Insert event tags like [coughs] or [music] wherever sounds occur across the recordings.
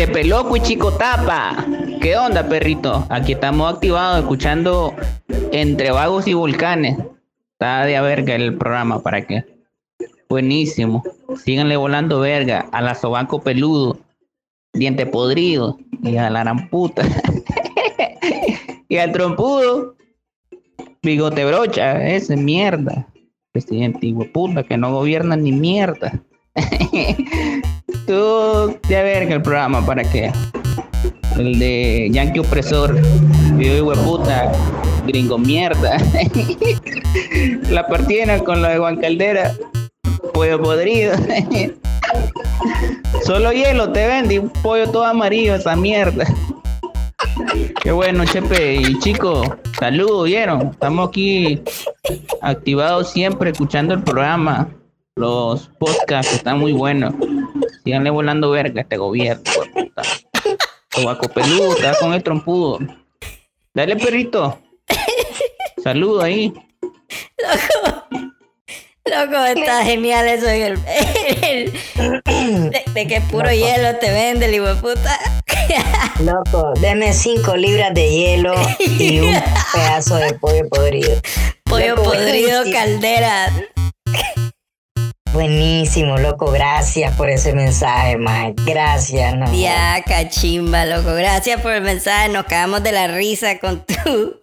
Chepe Loco y Chico Tapa. ¿Qué onda, perrito? Aquí estamos activados escuchando Entre Vagos y Volcanes. Está de a verga el programa, ¿para qué? Buenísimo. Síganle volando verga a la peludo, diente podrido y a la ramputa. [laughs] y al trompudo, bigote brocha, ese mierda. Presidente puta que no gobierna ni mierda. [laughs] Tú de verga el programa para que el de Yankee opresor, video puta, gringo mierda. [laughs] la partida con la de Juan Caldera, pollo podrido. [laughs] Solo hielo te vende un pollo todo amarillo esa mierda. Qué bueno, Chepe. Y chicos, saludos, ¿vieron? Estamos aquí activados siempre escuchando el programa. Los podcasts están muy buenos. Síganle volando verga a este gobierno, puta. Tobaco peludo, está con el trompudo. Dale, perrito. Saludo ahí. Loco. Loco, está genial eso. El, de, que puro hielo te vende, el hijo de puta. Loco, deme cinco libras de hielo y un [laughs] pedazo de pollo podrido. Pollo podrido, caldera. Buenísimo, loco. Gracias por ese mensaje, más. Gracias, no. Ya, cachimba, loco. Gracias por el mensaje. Nos cagamos de la risa con tú.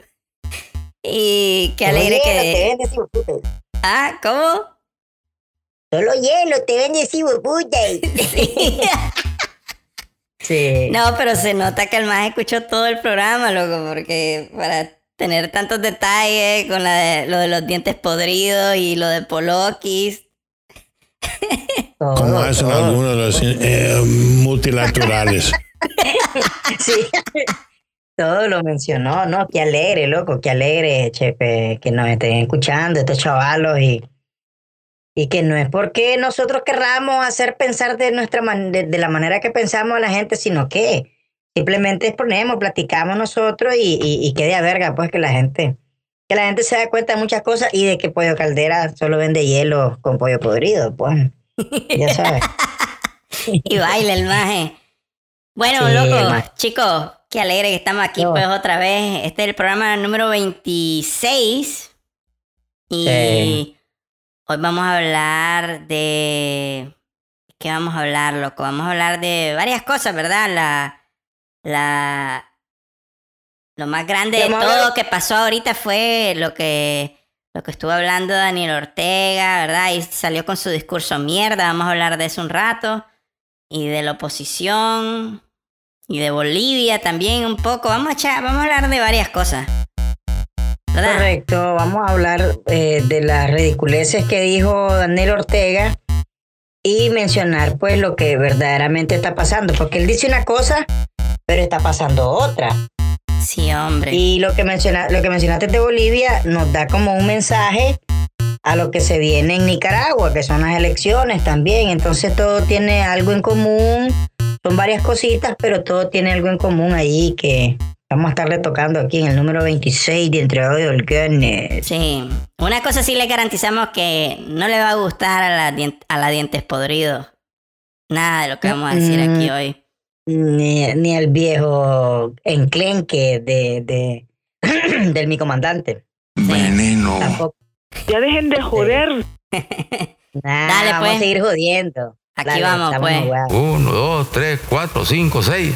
Y qué alegre que. Ah, ¿cómo? Solo hielo te vende puta. [laughs] sí. No, pero se nota que el más escuchó todo el programa, loco, porque para tener tantos detalles con la de, lo de los dientes podridos y lo de Polokis. Como hacen algunos de los eh, multilaterales. [laughs] sí. Todo lo mencionó, ¿no? Qué alegre, loco, qué alegre, chefe, que nos estén escuchando estos chavalos y, y que no es porque nosotros querramos hacer pensar de, nuestra de, la manera que pensamos a la gente, sino que simplemente exponemos, platicamos nosotros y, y, que de verga, pues que la gente, que la gente se da cuenta de muchas cosas y de que Pollo Caldera solo vende hielo con pollo podrido, pues. Ya [laughs] sabes. y baila el maje. Bueno, loco, chicos, Qué alegre que estamos aquí pues otra vez. Este es el programa número 26. Y hoy vamos a hablar de... ¿Qué vamos a hablar, loco? Vamos a hablar de varias cosas, ¿verdad? La... La... Lo más grande de todo que pasó ahorita fue lo que... Lo que estuvo hablando Daniel Ortega, ¿verdad? Y salió con su discurso mierda. Vamos a hablar de eso un rato. Y de la oposición y de Bolivia también un poco. Vamos a, echar, vamos a hablar de varias cosas. Correcto, vamos a hablar eh, de las ridiculeces que dijo Daniel Ortega y mencionar pues lo que verdaderamente está pasando, porque él dice una cosa, pero está pasando otra. Sí, hombre. Y lo que, menciona, lo que mencionaste de Bolivia nos da como un mensaje a lo que se viene en Nicaragua, que son las elecciones también. Entonces todo tiene algo en común son varias cositas, pero todo tiene algo en común ahí que vamos a estarle tocando aquí en el número 26 de Entre Hoy Volcanes. Sí, una cosa sí le garantizamos que no le va a gustar a la, a la dientes podridos. Nada de lo que vamos a decir aquí mm, hoy. Ni, ni el viejo enclenque de, de [clears throat] del mi comandante. Veneno. Ya dejen de joder. [laughs] Dale, vamos a pues. seguir jodiendo. Aquí vamos, pues. Uno, dos, tres, cuatro, cinco, seis.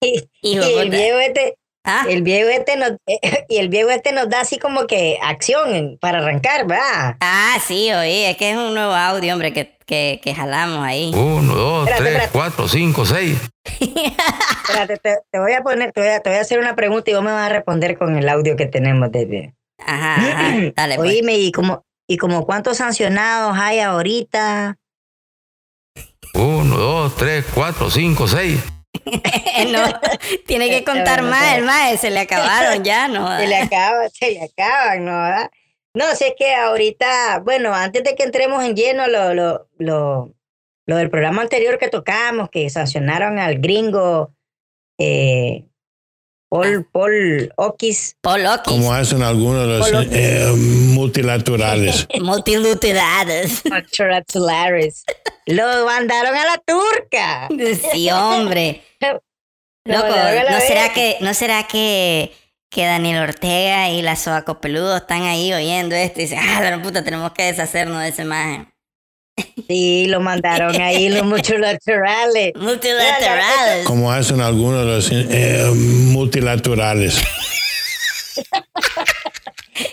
[laughs] y el viejo este, ¿Ah? el viejo este nos, [laughs] y el viejo este nos da así como que acción para arrancar, ¿verdad? Ah, sí, oye, es que es un nuevo audio, hombre, que, que, que jalamos ahí. Uno, dos, tres, cuatro, cinco, seis. espérate, te, voy a poner, te voy a, te voy a hacer una pregunta y vos me vas a responder con el audio que tenemos de. Ajá, ajá, [clears throat] dale. Pues. Oíme, y como, y como cuántos sancionados hay ahorita. Uno, dos, tres, cuatro, cinco, seis. [laughs] no, tiene que contar más, el más, se le acabaron ya, ¿no? Se le acaba, se le acaban, ¿no? No, si es que ahorita, bueno, antes de que entremos en lleno lo, lo, lo, lo del programa anterior que tocamos, que sancionaron al gringo eh, Paul, Paul Okis. Paul Okis. Como hacen algunos de los eh, multilaterales. [laughs] multilaterales. multilaterales. Lo mandaron a la turca. Sí, hombre. Loco, ¿no será que, no será que, que Daniel Ortega y la Soa Copeludo están ahí oyendo esto y dicen, ah, la puta, tenemos que deshacernos de esa imagen? Sí, lo mandaron ahí los [laughs] multilaterales. Multilaterales. Como hacen algunos de los eh, multilaterales. [laughs]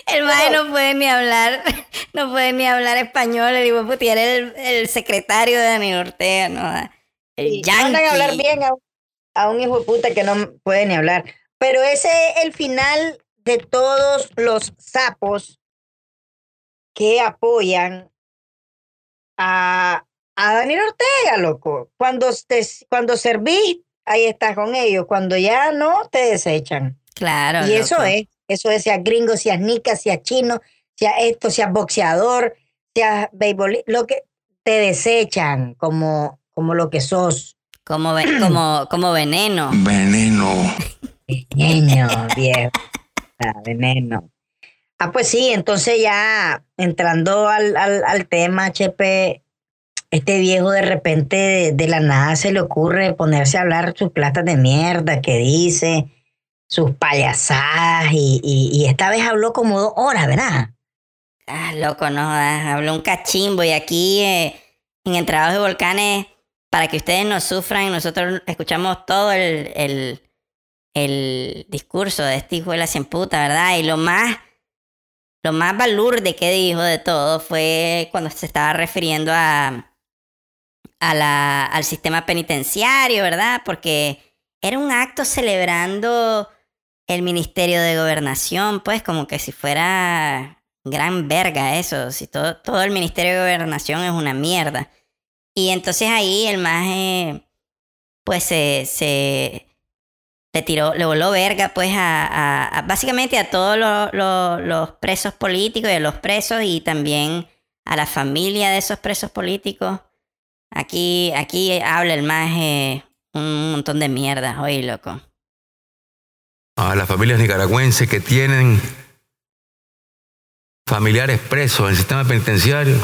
El maje no puede ni hablar, no puede ni hablar español, el hijo puti, era el, el, secretario de Daniel Ortega, ¿no? El sí, mandan a hablar bien a, a, un hijo de puta que no puede ni hablar. Pero ese es el final de todos los sapos que apoyan a, a Daniel Ortega, loco. Cuando, te, cuando servís, ahí estás con ellos. Cuando ya no, te desechan. Claro. Y eso es, eso es, seas gringo, seas nica, seas chino, sea esto, seas boxeador, seas béisbol, lo que te desechan como, como lo que sos. Como, [clears throat] como, como veneno. Veneno. Veneno, viejo. Ah, veneno. Ah, pues sí, entonces ya entrando al, al, al tema, HP, este viejo de repente de, la nada se le ocurre ponerse a hablar sus platas de mierda que dice, sus payasadas, y, y, esta vez habló como dos horas, ¿verdad? Ah, loco, no, habló un cachimbo y aquí eh, en Entrados de Volcanes, para que ustedes no sufran, nosotros escuchamos todo el, el, el discurso de este hijo de la cien puta, ¿verdad? Y lo más lo más balurde que dijo de todo fue cuando se estaba refiriendo a, a la, al sistema penitenciario, ¿verdad? Porque era un acto celebrando el Ministerio de Gobernación, pues como que si fuera gran verga eso, si todo, todo el Ministerio de Gobernación es una mierda. Y entonces ahí el más, eh, pues se, se, le tiró, le voló verga pues a, básicamente a todos los, presos políticos y a los presos y también a la familia de esos presos políticos. Aquí, aquí habla el más eh, un montón de mierda, oye loco. A las familias nicaragüenses que tienen familiares presos en el sistema penitenciario,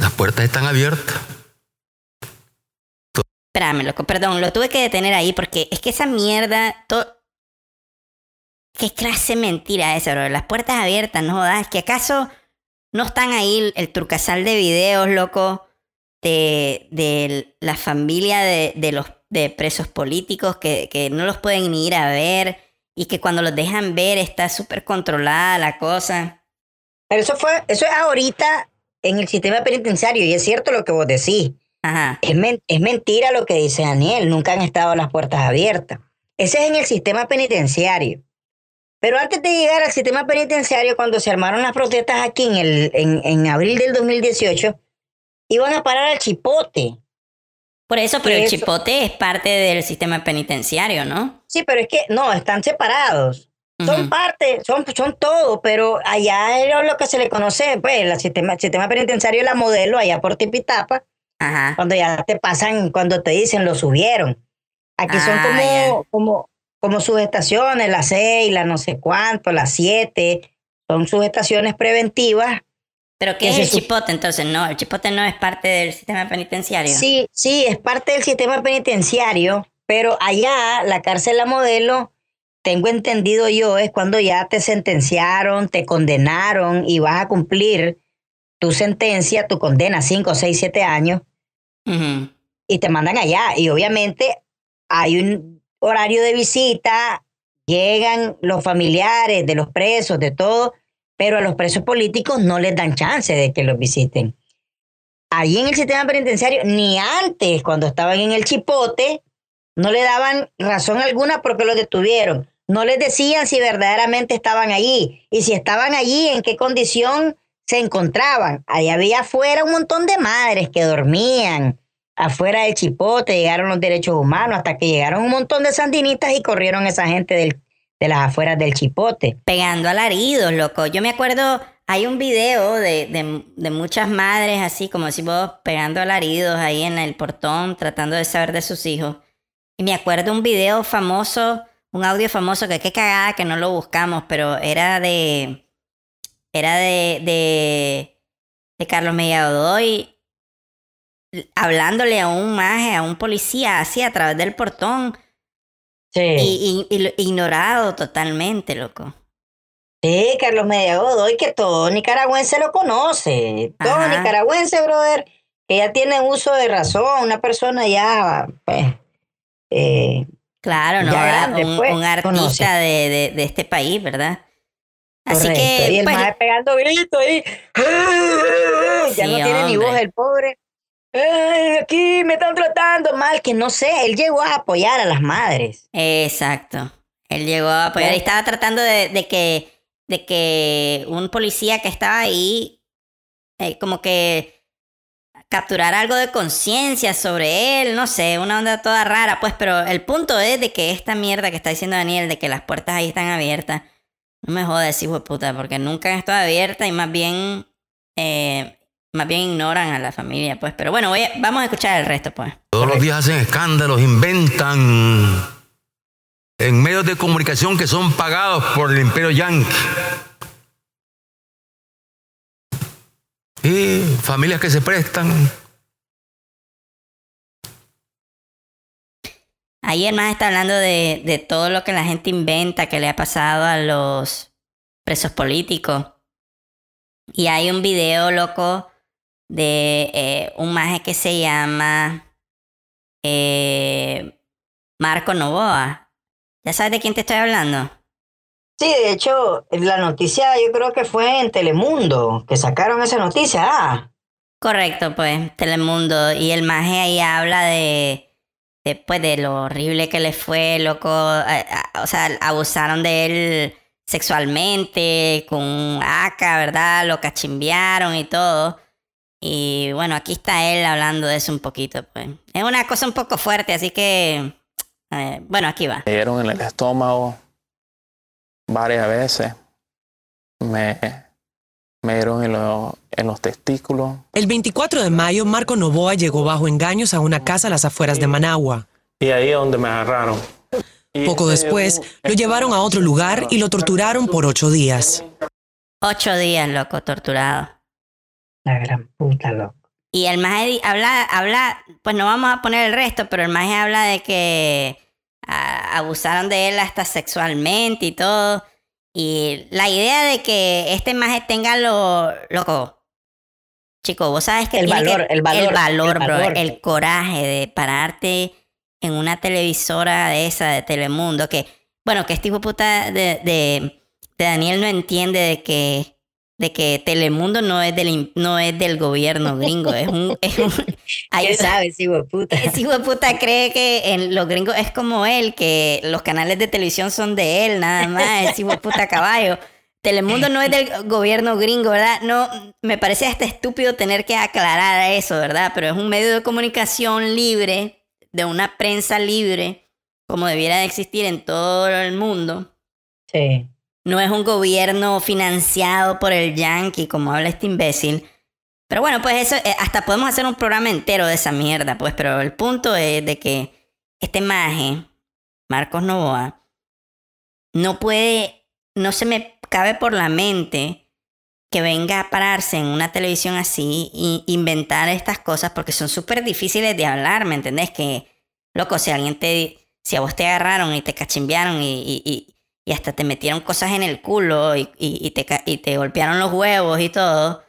las puertas están abiertas. Espérame, loco, perdón, lo tuve que detener ahí porque es que esa mierda. To... ¿Qué clase mentira esa, bro? Las puertas abiertas, no jodas. ¿Que acaso no están ahí el trucasal de videos, loco? De, de la familia de, de los de presos políticos que, que no los pueden ni ir a ver y que cuando los dejan ver está súper controlada la cosa. Pero eso fue, eso es ahorita en el sistema penitenciario y es cierto lo que vos decís. Ajá. Es, men es, mentira lo que dice Daniel, nunca han estado las puertas abiertas. Ese es en el sistema penitenciario. Pero antes de llegar al sistema penitenciario, cuando se armaron las protestas aquí en, el, en, en abril del 2018, iban a parar al chipote. Por eso, pero el chipote es parte del sistema penitenciario, ¿no? Sí, pero es que no, están separados. Uh -huh. Son parte, son, son todo, pero allá era lo que se le conoce, pues, el sistema, el sistema penitenciario la modelo allá por Tipitapa. Ajá. Cuando ya te pasan, cuando te dicen lo subieron. Aquí ah, son como, yeah. como, como subestaciones, las seis, las no sé cuánto, las siete. Son subestaciones preventivas. ¿Pero qué es el chipote entonces? No, el chipote no es parte del sistema penitenciario. Sí, sí, es parte del sistema penitenciario, pero allá, la cárcel La Modelo, tengo entendido yo, es cuando ya te sentenciaron, te condenaron y vas a cumplir tu sentencia, tu condena, 5, 6, 7 años, uh y te mandan allá. Y obviamente hay un horario de visita, llegan los familiares de los presos, de todo, pero a los presos políticos no les dan chance de que los visiten. Allí en el sistema penitenciario, ni antes, cuando estaban en el chipote, no le daban razón alguna porque los detuvieron. No les decían si verdaderamente estaban allí y si estaban allí, en qué condición se encontraban. Ahí había afuera un montón de madres que dormían afuera del chipote, llegaron los derechos humanos, hasta que llegaron un montón de sandinistas y corrieron esa gente del, de las afueras del chipote. Pegando alaridos, loco. Yo me acuerdo, hay un video de, de, de muchas madres, así como si vos, pegando alaridos ahí en el portón, tratando de saber de sus hijos. Y me acuerdo un video famoso, un audio famoso, que qué cagada que no lo buscamos, pero era de. Era de. de, de Carlos Godoy hablándole a un maje, a un policía, así a través del portón. Sí. Y, y- y- ignorado totalmente, loco. Sí, Carlos Media Godoy, que todo nicaragüense lo conoce. Todo Ajá. nicaragüense, brother, que ya tiene uso de razón, una persona ya, pues, eh, Claro, ¿no? Un, pues, un artista de, de, de este país, ¿verdad? Así correcto. y que, el pues, pegando gritos ahí. [laughs] ya Sí, no tiene ni voz el pobre. Ay, aquí me están tratando mal, que no sé, él llegó a apoyar a las madres. exacto. Él llegó a apoyar y Ya. estaba tratando de, de que, de que un policía que estaba ahí, eh, como que capturar algo de conciencia sobre él, no sé, una onda toda rara, pues, pero el punto es de que esta mierda que está diciendo Daniel, de que las puertas ahí están abiertas, no me jodas, hijo de puta, porque nunca han estado abiertas y más bien, eh, más bien ignoran a la familia, pues, pero bueno, vamos a escuchar el resto, pues. Todos los días hacen escándalos, inventan en medios de comunicación que son pagados por el imperio yankee. Y familias que se prestan. Ayer más está hablando de, de todo lo que la gente inventa que le ha pasado a los presos políticos. Y hay un video loco de eh, un maje que se llama eh, Marco Novoa. ¿Ya sabes de quién te estoy hablando? Sí, de hecho, la noticia yo creo que fue en Telemundo, que sacaron esa noticia. Ah, Correcto, pues, Telemundo. Y el maje ahí habla de, de, pues, de lo horrible que le fue, loco. o sea, abusaron de él sexualmente, con AK, ¿verdad? Lo cachimbearon y todo. Y bueno, aquí está él hablando de eso un poquito, pues. Es una cosa un poco fuerte, así que... bueno, aquí va. Me dieron en el estómago varias veces. Me, me dieron en, lo- en los testículos. El 24 de mayo, Marco Novoa llegó bajo engaños a una casa a las afueras de Managua. Y ahí es donde me agarraron. Y Poco este, después, lo llevaron a otro lugar y lo torturaron por ocho días. Ocho días, loco, torturado. la gran puta, loco. Y el maje habla, habla, pues no vamos a poner el resto, pero el maje habla de que ah, abusaron de él hasta sexualmente y todo. Y la idea de que este maje tenga lo, loco, chico, vos sabes que El tiene valor, que- el valor, el valor, el bro, el coraje de pararte en una televisora de esa, de Telemundo, que, bueno, que este hijo puta de, de, de Daniel no entiende de que, de que Telemundo no es del, no es del gobierno gringo, es un... [laughs] Es un hay- ¿Qué sabes, hijo puta? ese hijo puta cree que en los gringos es como él, que los canales de televisión son de él, nada más, ese hijo puta [laughs] caballo. Telemundo no es del gobierno gringo, ¿verdad? No, me parece hasta estúpido tener que aclarar eso, ¿verdad? Pero es un medio de comunicación libre, de una prensa libre, como debiera de existir en todo el mundo. Sí. No es un gobierno financiado por el yankee, como habla este imbécil. Pero bueno, pues eso, eh, hasta podemos hacer un programa entero de esa mierda, pues, pero el punto es de que este maje, Marcos Novoa, no puede, no se me cabe por la mente que venga a pararse en una televisión así e inventar estas cosas porque son súper difíciles de hablar, ¿me entendés? Que, loco, si alguien te, si a vos te agarraron y te cachimbearon y, y hasta te metieron cosas en el culo y, y, te, y te golpearon los huevos y todo,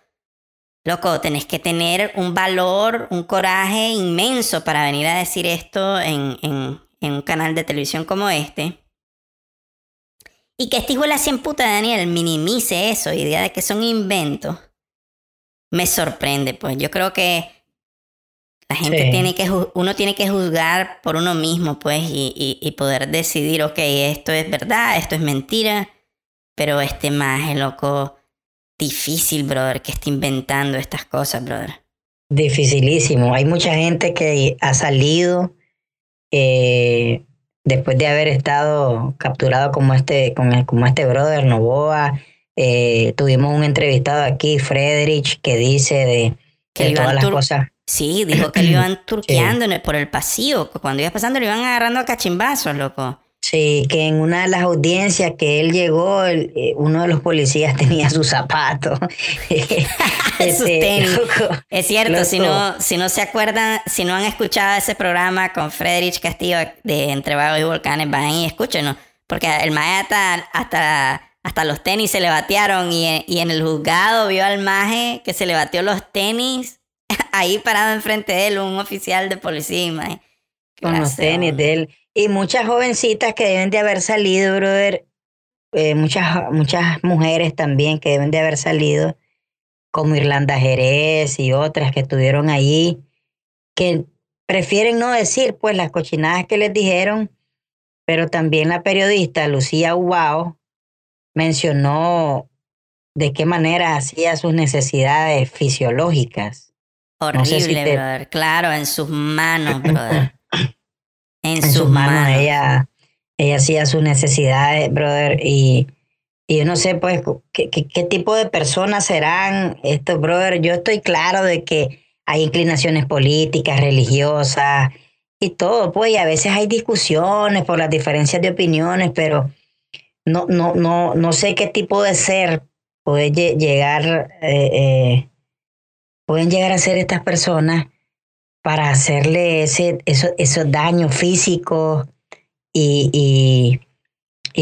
loco, tenés que tener un valor, un coraje inmenso para venir a decir esto en, en, en un canal de televisión como este. Y que este hijo de la cien puta Daniel minimice eso, idea de que son inventos, me sorprende. Pues yo creo que la gente Sí. tiene que, uno tiene que juzgar por uno mismo, pues, y, y, y poder decidir, ok, esto es verdad, esto es mentira, pero este maje, loco, difícil, brother, que esté inventando estas cosas, brother. Dificilísimo. Hay mucha gente que ha salido eh, después de haber estado capturado como este, como, como este brother Novoa. Eh, tuvimos un entrevistado aquí, Frederich, que dice de, Que de todas las cosas. Sí, [clears throat] dijo que lo iban turqueando el- por el pasillo. Cuando iba pasando lo iban agarrando a cachimbazos, loco. Sí, que en una de las audiencias que él llegó, el- eh, uno de los policías [laughs] tenía sus zapatos. [laughs] Este, Es cierto, si no, si no se acuerdan, si no han escuchado ese programa con Frederich Castillo de Entre Vagos y Volcanes, vayan y escúchenlo. Porque el maje hasta, hasta, hasta los tenis se le batearon y, y en el juzgado vio al maje que se le bateó los tenis [laughs] ahí parado enfrente de él, un oficial de policía, con los tenis de él. Y muchas jovencitas que deben de haber salido, brother. eh, muchas, muchas mujeres también que deben de haber salido, como Irlanda Jerez y otras que estuvieron allí, que prefieren no decir pues las cochinadas que les dijeron, pero también la periodista Lucía Ubao mencionó de qué manera hacía sus necesidades fisiológicas. Horrible, sé si te- brother. Claro, en sus manos, [coughs] brother. En, en sus manos, ella, ella hacía sus necesidades, brother, y, y yo no sé, pues, qué, qué, qué tipo de personas serán estos, brother. Yo estoy claro de que hay inclinaciones políticas, religiosas y todo, pues, y a veces hay discusiones por las diferencias de opiniones, pero no, no, no, no sé qué tipo de ser puede lle- llegar, eh, eh, pueden llegar a ser estas personas para hacerle ese, eso- esos daños físicos y... y,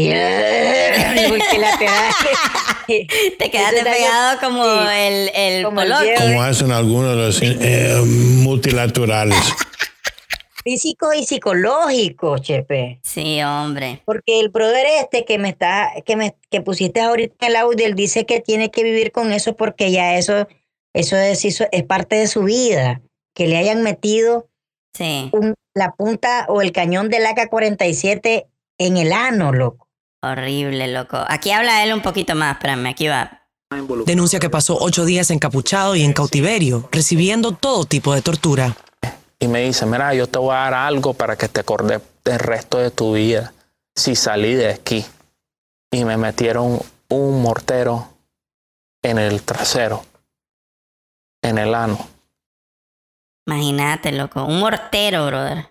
y [laughs] te da- [laughs] Te quedaste pegado como sí, el, el como el. Como hacen algunos de los eh, multilaterales. físico y psicológico, Chepe. Sí, hombre. Porque el brother este que me está, que me que pusiste ahorita en el audio, él dice que tiene que vivir con eso porque ya eso, eso es, eso es parte de su vida. Que le hayan metido Sí, un- la punta o el cañón del AK-47 en el ano, loco. horrible, loco. Aquí habla él un poquito más, espérame, aquí va. Denuncia que pasó ocho días encapuchado y en cautiverio, recibiendo todo tipo de tortura. Y me dice, mira, yo te voy a dar algo para que te acordes del resto de tu vida si salí de aquí. Y me metieron un mortero en el trasero, en el ano. Imagínate, loco. Un mortero, brother.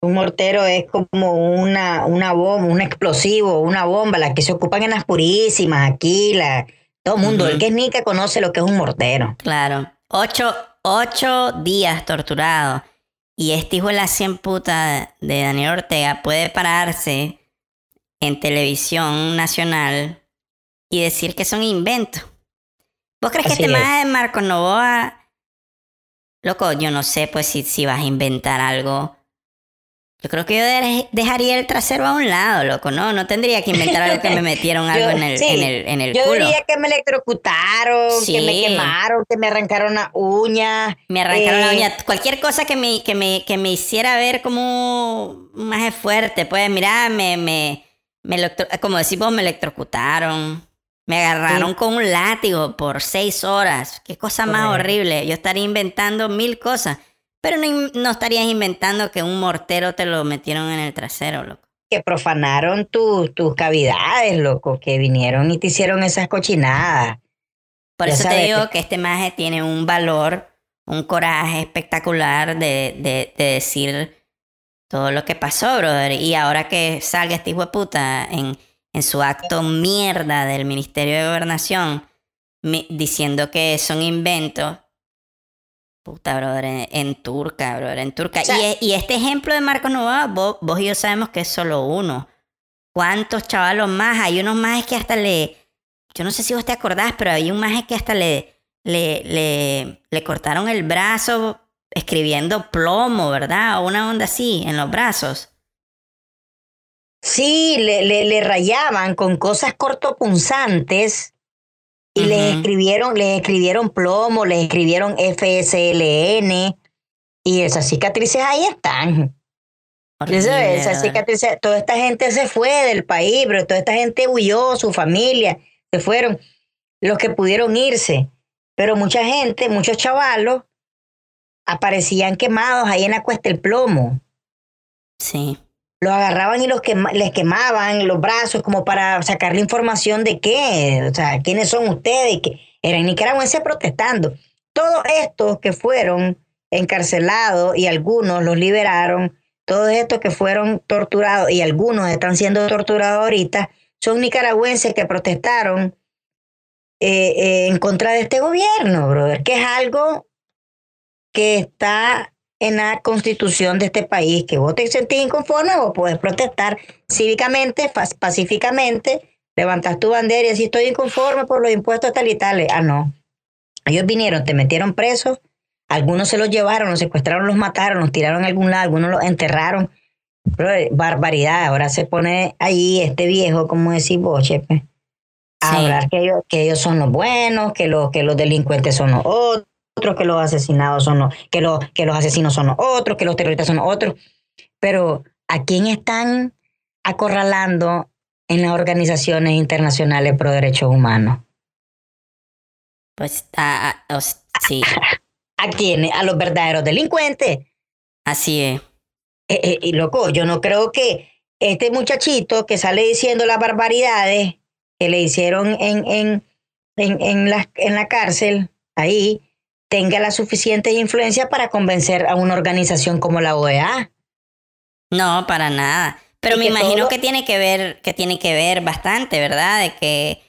Un mortero es como una, una bomba, un explosivo, una bomba, las que se ocupan en las purísimas, aquí, la, todo el mundo. El que es nica conoce lo que es un mortero. Claro. Ocho, ocho días torturado. Y este hijo de la cien puta de Daniel Ortega puede pararse en televisión nacional y decir que son inventos. ¿Vos crees Así que este es. más de Marco Novoa... Loco, yo no sé pues si, si vas a inventar algo. Yo creo que yo de- dejaría el trasero a un lado, loco. No, no tendría que inventar algo que me [laughs] metieron algo Yo- en el, sí, en el, en el Yo culo. diría que me electrocutaron, que me quemaron, que me arrancaron una uña. Me arrancaron la Eh, uña. Cualquier cosa que me, que me, que me hiciera ver como más fuerte. Pues mira, me, me, me electro- como decís vos, me electrocutaron. Me agarraron Sí. con un látigo por seis horas. Qué cosa más Correcto. horrible. Yo estaría inventando mil cosas. Pero no, no estarías inventando que un mortero te lo metieron en el trasero, loco. que profanaron tu- tus cavidades, loco, que vinieron y te hicieron esas cochinadas. Por Ya eso te digo que- que este maje tiene un valor, un coraje espectacular de, de, de decir todo lo que pasó, brother. Y ahora que salga este hijo de puta en, en su acto mierda del Ministerio de Gobernación mi- diciendo que son inventos. Puta, brother, en, en turca, brother, en turca. O sea- y, y este ejemplo de Marco Novoa, vos, vos y yo sabemos que es solo uno. ¿Cuántos chavalos más? Hay unos más que hasta le, yo no sé si vos te acordás, pero había un maje que hasta le, le, le, le cortaron el brazo escribiendo plomo, ¿verdad? O una onda así en los brazos. Sí, le, le, le rayaban con cosas cortopunzantes y les escribieron, les escribieron plomo, les escribieron FSLN y esas cicatrices ahí están. Esas cicatrices, toda esta gente se fue del país, pero toda esta gente huyó, su familia, se fueron, los que pudieron irse. Pero mucha gente, muchos chavalos, aparecían quemados ahí en la cuesta el plomo. Sí. Los agarraban y los les quemaban los brazos como para sacarle información de qué, o sea, quiénes son ustedes, que eran nicaragüenses protestando. Todos estos que fueron encarcelados y algunos los liberaron, todos estos que fueron torturados y algunos están siendo torturados ahorita, son nicaragüenses que protestaron eh, eh, en contra de este gobierno, brother, que es algo que está en la constitución de este país, que vos te sentís inconforme o puedes protestar cívicamente, pacíficamente, levantas tu bandera y decís estoy inconforme por los impuestos tal y tales. Ah, no. Ellos vinieron, te metieron presos, algunos se los llevaron, los secuestraron, los mataron, los tiraron a algún lado, algunos los enterraron. Brother, barbaridad, ahora se pone ahí este viejo, como decís vos, Chepe, a Sí. hablar que ellos, que ellos son los buenos, que los, que los delincuentes son los otros, que los asesinados son los, que los, que los asesinos son los otros, que los terroristas son los otros. Pero ¿a quién están acorralando en las organizaciones internacionales pro derechos humanos? Pues, ah, os- sí, ¿A quiénes? A los verdaderos delincuentes. así es. Eh, eh, y loco, yo no creo que este muchachito que sale diciendo las barbaridades que le hicieron en, en, en, en, la, en la cárcel, ahí, tenga la suficiente influencia para convencer a una organización como la OEA. No, para nada. Pero Y me que imagino todo- que tiene que ver, que tiene que ver bastante, ¿verdad? De que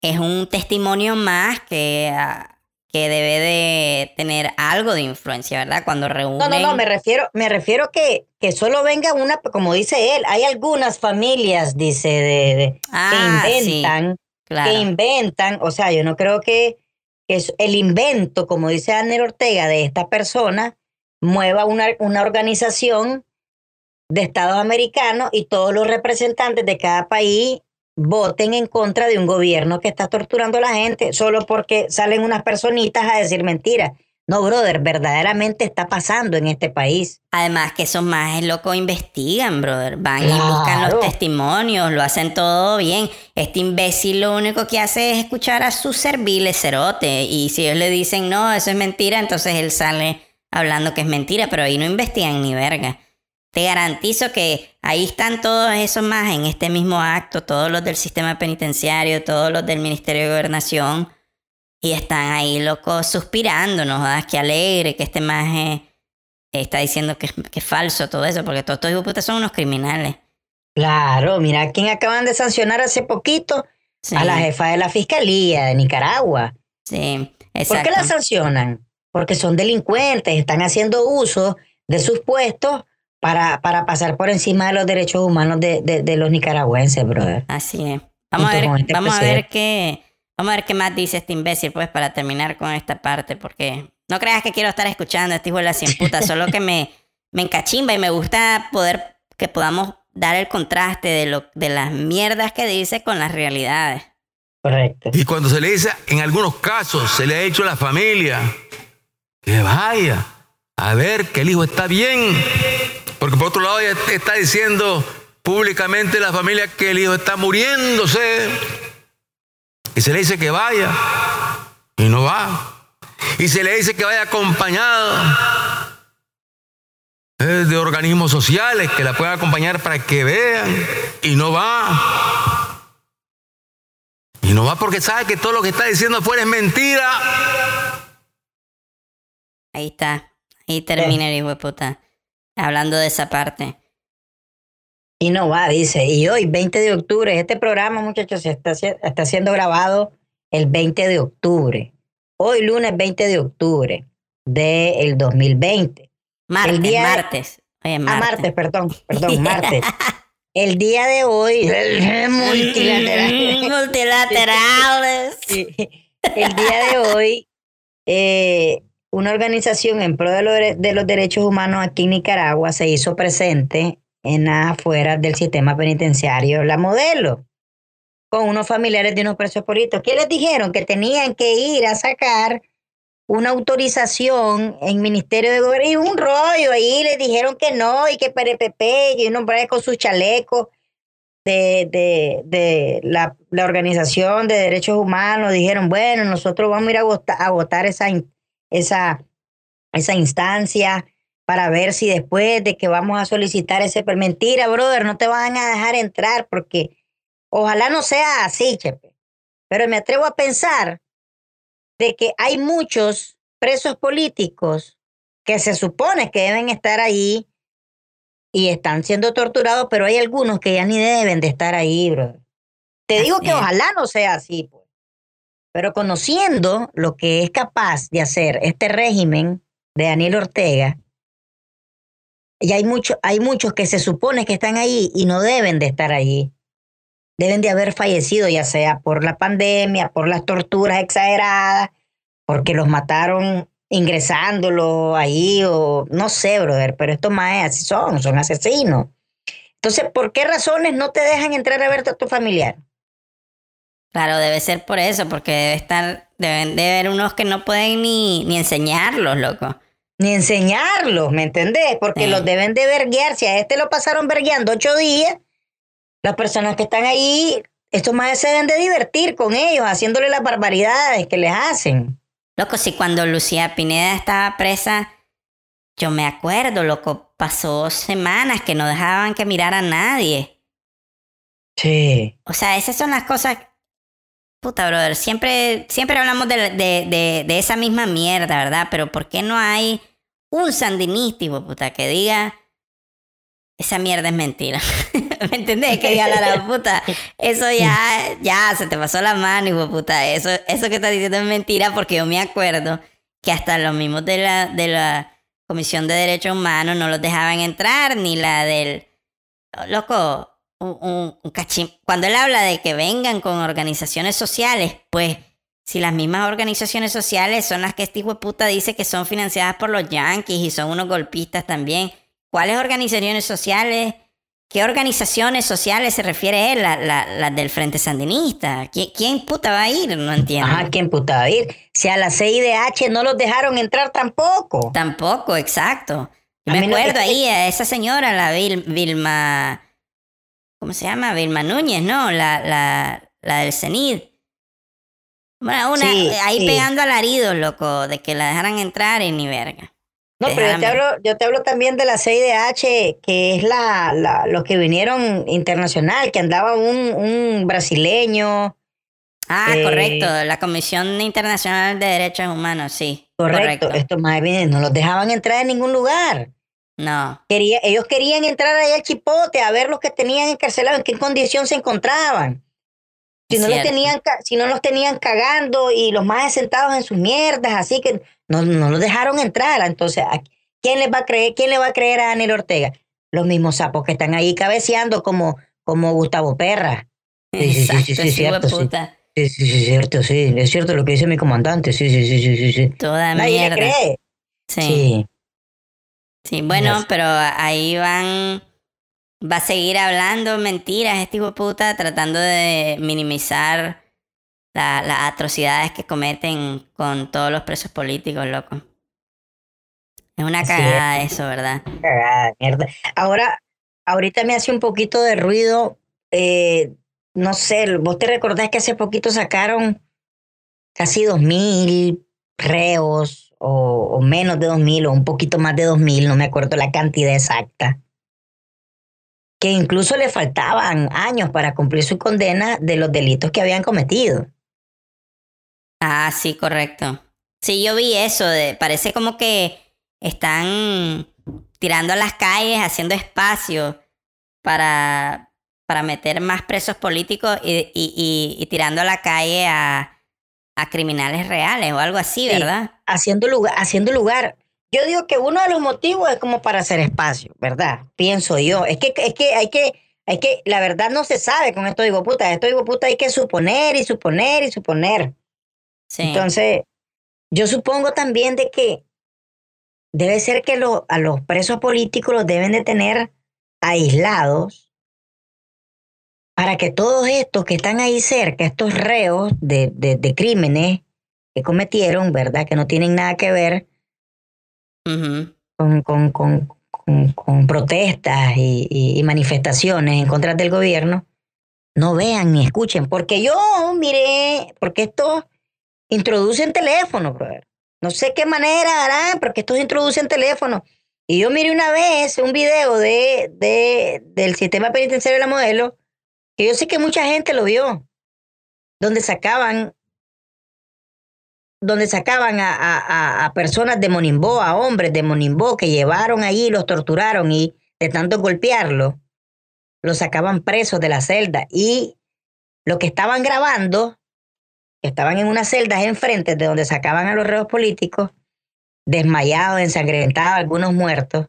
es un testimonio más que, ah, que debe de tener algo de influencia, ¿verdad? Cuando reúnen. No, no, no, me refiero, me refiero que, que solo venga una, como dice él, hay algunas familias, dice, de, de- Ah, que sí, inventan, claro. que inventan, o sea, yo no creo que, es el invento, como dice Daniel Ortega, de esta persona, mueva una, una organización de Estados americanos y todos los representantes de cada país voten en contra de un gobierno que está torturando a la gente solo porque salen unas personitas a decir mentiras. No, brother, verdaderamente está pasando en este país. Además que esos más locos investigan, brother. Van y buscan los testimonios, lo hacen todo bien. Este imbécil lo único que hace es escuchar a sus serviles cerote. Y si ellos le dicen, no, eso es mentira, entonces él sale hablando que es mentira, pero ahí no investigan ni verga. Te garantizo que ahí están todos esos más en este mismo acto, todos los del sistema penitenciario, todos los del Ministerio de Gobernación, y están ahí locos suspirando, ¿no? jodas, Qué alegre que este más está diciendo que, es- que es falso todo eso, porque todos estos hijos de puta son unos criminales. Claro, mira a quién acaban de sancionar hace poquito Sí, a la jefa de la fiscalía de Nicaragua. sí, ¿Por qué exacto. la sancionan? Porque son delincuentes, están haciendo uso de sus puestos para, para pasar por encima de los derechos humanos de, de, de los nicaragüenses, brother. Así es. Vamos a ver, este vamos a ver qué, vamos a ver qué más dice este imbécil, pues, para terminar con esta parte, porque no creas que quiero estar escuchando a este hijo de la cien puta, solo que me, me encachimba y me gusta poder que podamos dar el contraste de lo, de las mierdas que dice con las realidades. Correcto. Y cuando se le dice, en algunos casos, se le ha hecho a la familia que vaya a ver que el hijo está bien. Porque por otro lado ya está diciendo públicamente la familia que el hijo está muriéndose. Y se le dice que vaya y no va. Y se le dice que vaya acompañado de organismos sociales que la puedan acompañar para que vean y no va. Y no va porque sabe que todo lo que está diciendo afuera es mentira. Ahí está. Ahí termina el hijo de puta. Hablando de esa parte. Y no va, dice. Y hoy, 20 de octubre, este programa, muchachos, está, siendo grabado el 20 de octubre. Hoy, lunes 20 de octubre del 2020. Martes, día de- martes. Oye, Ah, martes. martes, perdón, [laughs] perdón, martes. El día de hoy, [laughs] multilateral. [laughs] Multilaterales. Sí. El día de hoy, eh, una organización en pro de, los de los derechos humanos aquí en Nicaragua se hizo presente en las afueras del sistema penitenciario La Modelo, con unos familiares de unos presos políticos. ¿Qué les dijeron? Que tenían que ir a sacar una autorización en Ministerio de Gobierno y un rollo ahí les dijeron que no y que perepepe y un hombre con sus chalecos de, de, de la, Organización de Derechos Humanos dijeron, bueno, nosotros vamos a ir a votar, a votar esa, esa esa instancia para ver si después de que vamos a solicitar ese per- mentira, brother, no te van a dejar entrar porque ojalá no sea así, chepe. Pero me atrevo a pensar de que hay muchos presos políticos que se supone que deben estar ahí y están siendo torturados, pero hay algunos que ya ni deben de estar ahí, brother. Te digo que es. ojalá no sea así, pues. Pero conociendo lo que es capaz de hacer este régimen de Daniel Ortega, y hay, mucho, hay muchos que se supone que están ahí y no deben de estar allí. Deben de haber fallecido, ya sea por la pandemia, por las torturas exageradas, porque los mataron ingresándolo ahí, o no sé, brother, pero estos más así son, son asesinos. Entonces, ¿por qué razones no te dejan entrar a verte a tu familiar? Claro, debe ser por eso, porque debe estar, deben de haber unos que no pueden ni, ni enseñarlos, loco. Ni enseñarlos, ¿me entendés? Porque Sí. los deben de verguear. Si a este lo pasaron vergueando ocho días, las personas que están ahí, estos más se deben de divertir con ellos, haciéndole las barbaridades que les hacen. Loco, si cuando Lucía Pineda estaba presa, yo me acuerdo, loco, pasó semanas que no dejaban que mirara a nadie. Sí. O sea, esas son las cosas. Puta, brother, siempre, siempre hablamos de, de, de, de esa misma mierda, ¿verdad? Pero ¿por qué no hay un sandinista, hijo puta, que diga esa mierda es mentira? [laughs] ¿Me entendés? Que diga la [laughs] puta, eso ya, ya, se te pasó la mano, hijo puta. Eso, eso que estás diciendo es mentira porque yo me acuerdo que hasta los mismos de la, de la Comisión de Derechos Humanos no los dejaban entrar, ni la del... Loco, un, un- un cachín. Cuando él habla de que vengan con organizaciones sociales, pues si las mismas organizaciones sociales son las que este hijo de puta dice que son financiadas por los yanquis y son unos golpistas también, ¿cuáles organizaciones sociales? ¿Qué organizaciones sociales se refiere él? Las la, las del Frente Sandinista. ¿Qui- ¿Quién, puta va a ir? No entiendo. Ajá, ¿quién puta va a ir? Si a la CIDH no los dejaron entrar tampoco. Tampoco, exacto. Yo me acuerdo que- ahí a esa señora, la Vil- Vilma. ¿Cómo se llama? Vilma Núñez, ¿no? La, la, la del CENID. Bueno, una, Sí, ahí sí. pegando alaridos, loco, de que la dejaran entrar y ni verga. No, pero yo te, hablo, yo te hablo también de la CIDH, que es la, la, los que vinieron internacional, que andaba un, un brasileño. Ah, Eh, correcto, la Comisión Internacional de Derechos Humanos, sí. Correcto. Estos más bien no los dejaban entrar en ningún lugar. No, Quería, ellos querían entrar ahí al chipote a ver los que tenían encarcelados, en qué condición se encontraban. Si no, los tenían, si no los tenían cagando y los más sentados en sus mierdas, así que no, no los dejaron entrar. Entonces, ¿a ¿quién les va a creer? ¿Quién le va a creer a Daniel Ortega? Los mismos sapos que están ahí cabeceando como, como Gustavo Perra. Sí, sí, sí, exacto, sí, sí, de cierto, sí. puta. Sí, sí, sí, cierto, sí. Es cierto lo que dice mi comandante. Sí, sí, sí, sí, sí. sí. Toda Nadie mierda. le cree. Sí. Sí. Bueno, Yes. pero ahí van. Va a seguir hablando mentiras este hijo de puta, tratando de minimizar la- las atrocidades que cometen con todos los presos políticos, loco. Es una cagada eso, ¿verdad? Cagada, mierda. Ahora, ahorita me hace un poquito de ruido. eh, no sé, vos te recordás que hace poquito sacaron casi dos mil reos o, menos de dos mil o un poquito más de dos mil, no me acuerdo la cantidad exacta. Que incluso le faltaban años para cumplir su condena de los delitos que habían cometido. Ah, sí, correcto. Sí, yo vi eso, parece como que están tirando a las calles, haciendo espacio para, para meter más presos políticos y, y, y, y tirando a la calle a, a criminales reales o algo así, Sí. ¿verdad? haciendo lugar, haciendo lugar. Yo digo que uno de los motivos es como para hacer espacio, ¿verdad? Pienso yo. Es que, es que hay que, hay que, la verdad no se sabe con esto digo puta. Esto digo puta hay que suponer y suponer y suponer. Sí. Entonces, yo supongo también de que debe ser que lo- a los presos políticos los deben de tener aislados para que todos estos que están ahí cerca, estos reos de, de, de crímenes que cometieron, ¿verdad? Que no tienen nada que ver con, con, con, con, con protestas y, y- y manifestaciones en contra del gobierno, no vean ni escuchen. Porque yo miré, porque estos introducen teléfono, brother. No sé qué manera harán, porque estos introducen teléfono. Y yo miré una vez un video de, de, del sistema penitenciario de la modelo, que yo sé que mucha gente lo vio, donde sacaban donde sacaban a, personas de Monimbó, a hombres de Monimbó, que llevaron allí, los torturaron y de tanto golpearlo, los sacaban presos de la celda. Y los que estaban grabando, estaban en unas celdas enfrente de donde sacaban a los reos políticos, desmayados, ensangrentados, algunos muertos,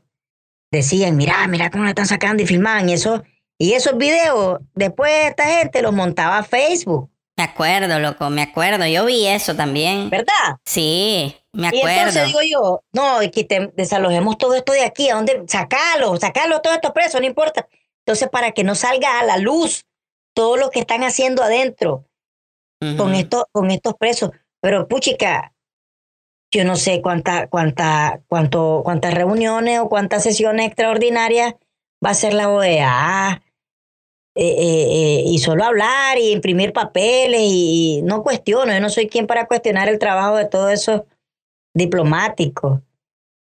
decían, mira, mira cómo la están sacando y filmaban. Y, eso, y esos videos, después esta gente los montaba a Facebook. Me acuerdo, loco, me acuerdo. Yo vi eso también. ¿Verdad? Sí, me acuerdo. Y entonces digo yo, no, que te desalojemos todo esto de aquí, ¿a dónde? Sacalo, sacalo todos estos presos, no importa. Entonces, para que no salga a la luz todo lo que están haciendo adentro con, esto, con estos presos. Pero, puchica, yo no sé cuánta, cuánta, cuánto, cuántas reuniones o cuántas sesiones extraordinarias va a ser la OEA eh, eh, eh, y solo hablar y imprimir papeles y, no cuestiono, yo no soy quien para cuestionar el trabajo de todos esos diplomáticos.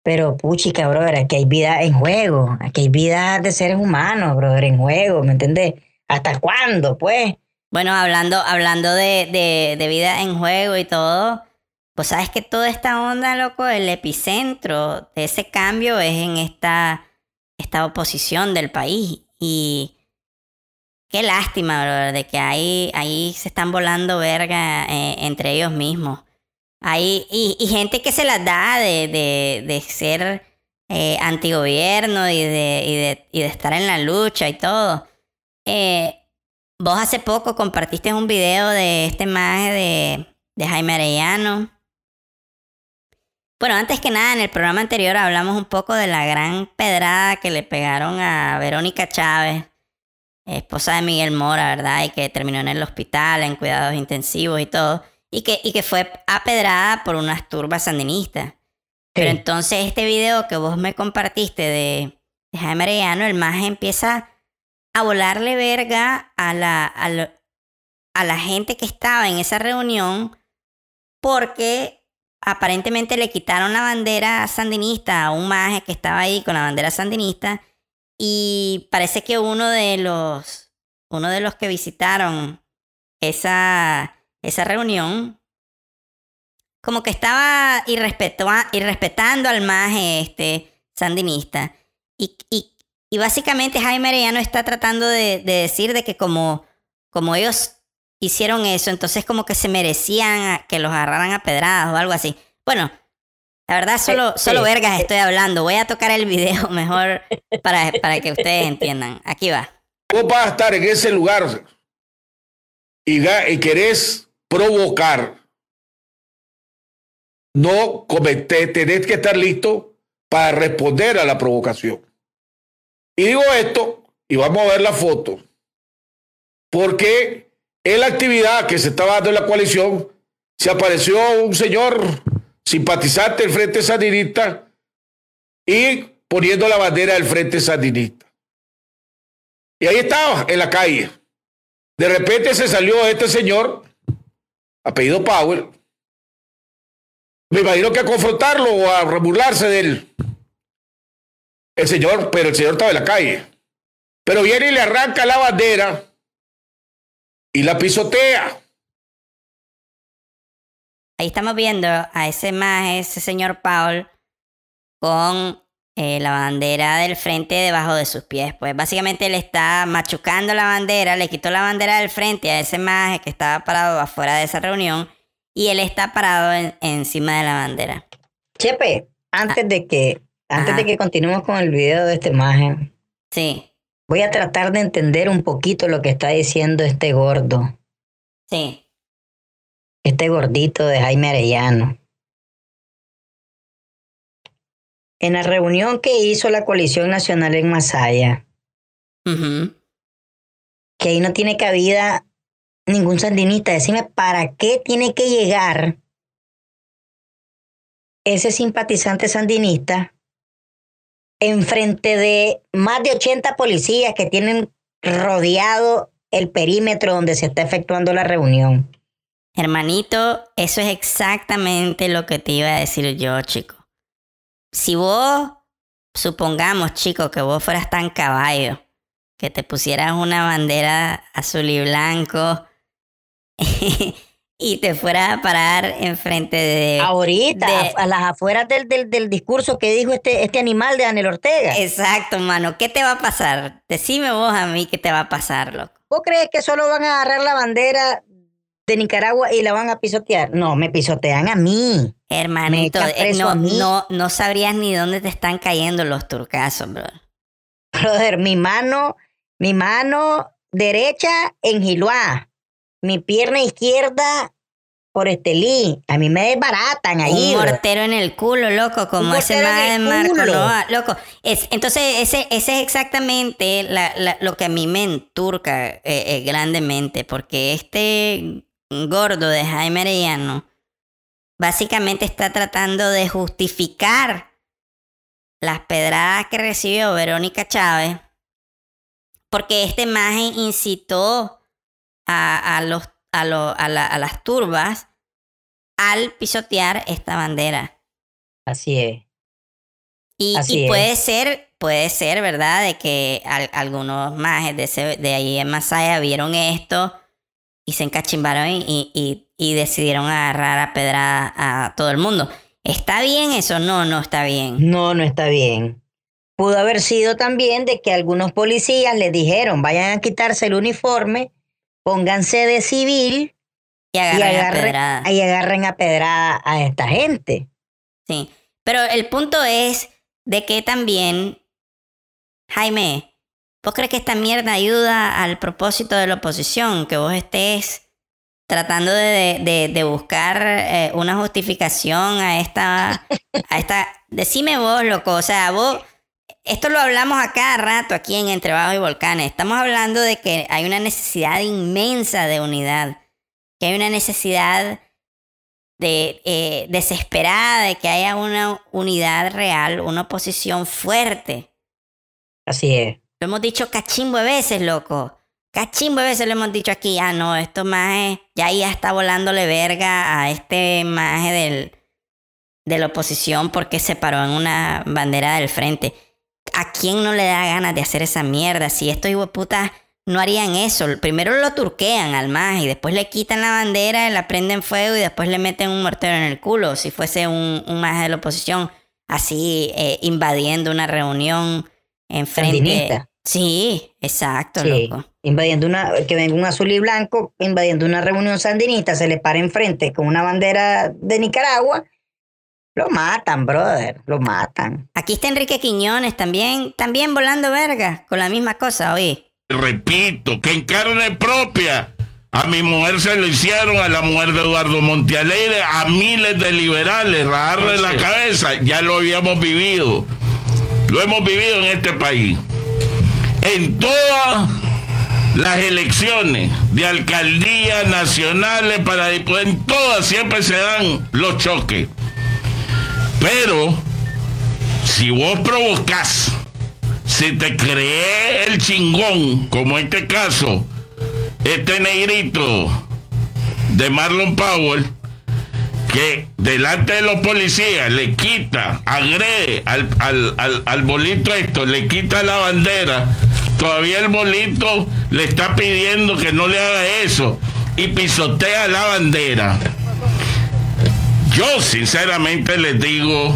Pero puchica, brother, aquí hay vida en juego, aquí hay vida de seres humanos, brother, en juego, ¿me entiendes? ¿Hasta cuándo, pues? Bueno, hablando, hablando de, de, de vida en juego y todo, pues sabes que toda esta onda, loco, el epicentro de ese cambio es en esta, esta oposición del país. Y Qué lástima, bro, de que ahí, ahí se están volando verga eh, entre ellos mismos. Ahí, y, y, gente que se las da de, de, de ser eh, antigobierno y de, y, de, y de estar en la lucha y todo. Eh, vos hace poco compartiste un video de este maje de, de Jaime Arellano. Bueno, antes que nada, en el programa anterior hablamos un poco de la gran pedrada que le pegaron a Verónica Chávez esposa de Miguel Mora, ¿verdad? Y que terminó en el hospital, en cuidados intensivos y todo, y que, y que fue apedrada por unas turbas sandinistas. Pero entonces este video que vos me compartiste de, Jaime Arellano, el más empieza a volarle verga a la, a, la gente que estaba en esa reunión porque aparentemente le quitaron la bandera sandinista a un maje que estaba ahí con la bandera sandinista y parece que uno de los, uno de los que visitaron esa, esa reunión, como que estaba irrespetando al maje este sandinista. Y, y, y, básicamente Jaime Arellano está tratando de, de, decir de que como, como ellos hicieron eso, entonces como que se merecían que los agarraran a pedradas o algo así. Bueno, la verdad, solo, solo vergas estoy [laughs] hablando. Voy a tocar el video [laughs] mejor para, para que ustedes [laughs] entiendan. Aquí va. Vos vas a estar en ese lugar y, y querés provocar. No cometés, tenés que estar listo para responder a la provocación. Y digo esto, y vamos a ver la foto, porque en la actividad que se estaba dando en la coalición, se apareció un señor simpatizante del Frente Sandinista y poniendo la bandera del Frente Sandinista. Y ahí estaba, en la calle. De repente se salió este señor, apellido Powell, me imagino que a confrontarlo o a burlarse de él. El señor, pero el señor estaba en la calle. Pero viene y le arranca la bandera y la pisotea. Ahí estamos viendo a ese más, ese señor Paul, con eh, la bandera del frente debajo de sus pies. Pues básicamente le está machucando la bandera, le quitó la bandera del frente a ese maje que estaba parado afuera de esa reunión y él está parado encima de la bandera. Chepe, antes de que antes de que continuemos con el video de este maje. Sí. Voy a tratar de entender un poquito lo que está diciendo este gordo. Sí este gordito de Jaime Arellano. En la reunión que hizo la coalición nacional en Masaya, que ahí no tiene cabida ningún sandinista. Decime, ¿para qué tiene que llegar ese simpatizante sandinista enfrente de más de 80 policías que tienen rodeado el perímetro donde se está efectuando la reunión? Hermanito, eso es exactamente lo que te iba a decir yo, chico. Si vos, supongamos, chico, que vos fueras tan caballo, que te pusieras una bandera azul y blanco [laughs] y te fueras a parar enfrente de... Ahorita, de- a las afueras del, del, del discurso que dijo este, este animal de Daniel Ortega. Exacto, mano. ¿Qué te va a pasar? Decime vos a mí qué te va a pasar, loco. ¿Vos crees que solo van a agarrar la bandera de Nicaragua y la van a pisotear? No, me pisotean a mí. Hermanito, eh, no, mí. no, no sabrías ni dónde te están cayendo los turcasos, bro. Brother, mi mano, mi mano derecha en Giluá, mi pierna izquierda por Estelí. A mí me desbaratan ahí. Un bro. mortero en el culo, loco, como ese más de Marco. Noa, loco. Es, entonces, ese, ese es exactamente la- la- lo que a mí me enturca eh, eh, grandemente, porque este gordo de Jaime Arellano básicamente está tratando de justificar las pedradas que recibió Verónica Chávez, porque este maje incitó a, a los, a, lo- a la- a las turbas al pisotear esta bandera. Así es. Y, Así y es. puede ser, puede ser, ¿verdad? De que al- algunos majes de, ese- de ahí en Masaya vieron esto y se encachimbaron y, y- y- y decidieron agarrar a pedrada a todo el mundo. ¿Está bien eso? No, no está bien. No, no está bien. Pudo haber sido también de que algunos policías les dijeron, vayan a quitarse el uniforme, pónganse de civil Y y agarren a pedrada. y agarren a pedrada a esta gente. Sí. Pero el punto es de que también, Jaime, ¿vos crees que esta mierda ayuda al propósito de la oposición? Que vos estés tratando de, buscar eh, una justificación a esta, a esta... Decime vos, loco, o sea, vos... Esto lo hablamos a cada rato aquí en Entre Bajos y Volcanes. Estamos hablando de que hay una necesidad inmensa de unidad, que hay una necesidad de, eh, desesperada de que haya una unidad real, una oposición fuerte. Así es. Lo hemos dicho cachimbo de veces, loco. Cachimbo de veces lo hemos dicho aquí. Ah, no, esto maje, ya ya está volándole verga a este maje del, de la oposición porque se paró en una bandera del frente. ¿A quién no le da ganas de hacer esa mierda? Si estos putas no harían eso. Primero lo turquean al maje y después le quitan la bandera, la prenden fuego y después le meten un mortero en el culo. Si fuese un, un maje de la oposición así eh, invadiendo una reunión enfrente. Sandinista. Sí, exacto, Sí, loco. invadiendo una, que venga un azul y blanco, invadiendo una reunión sandinista, se le para enfrente con una bandera de Nicaragua, lo matan, brother, lo matan. Aquí está Enrique Quiñones también, también volando verga, con la misma cosa, oye. Repito, que en carne propia a mi mujer se lo hicieron, a la mujer de Eduardo Montealegre, a miles de liberales, rajarle la cabeza, ya lo habíamos vivido. Lo hemos vivido en este país. En todas las elecciones de alcaldías nacionales para en todas siempre se dan los choques. Pero si vos provocás, si te crees el chingón, como en este caso, este negrito de Marlon Powell, que delante de los policías le quita, agrede al, al, al, bolito esto, le quita la bandera, todavía el bolito le está pidiendo que no le haga eso y pisotea la bandera. Yo sinceramente les digo,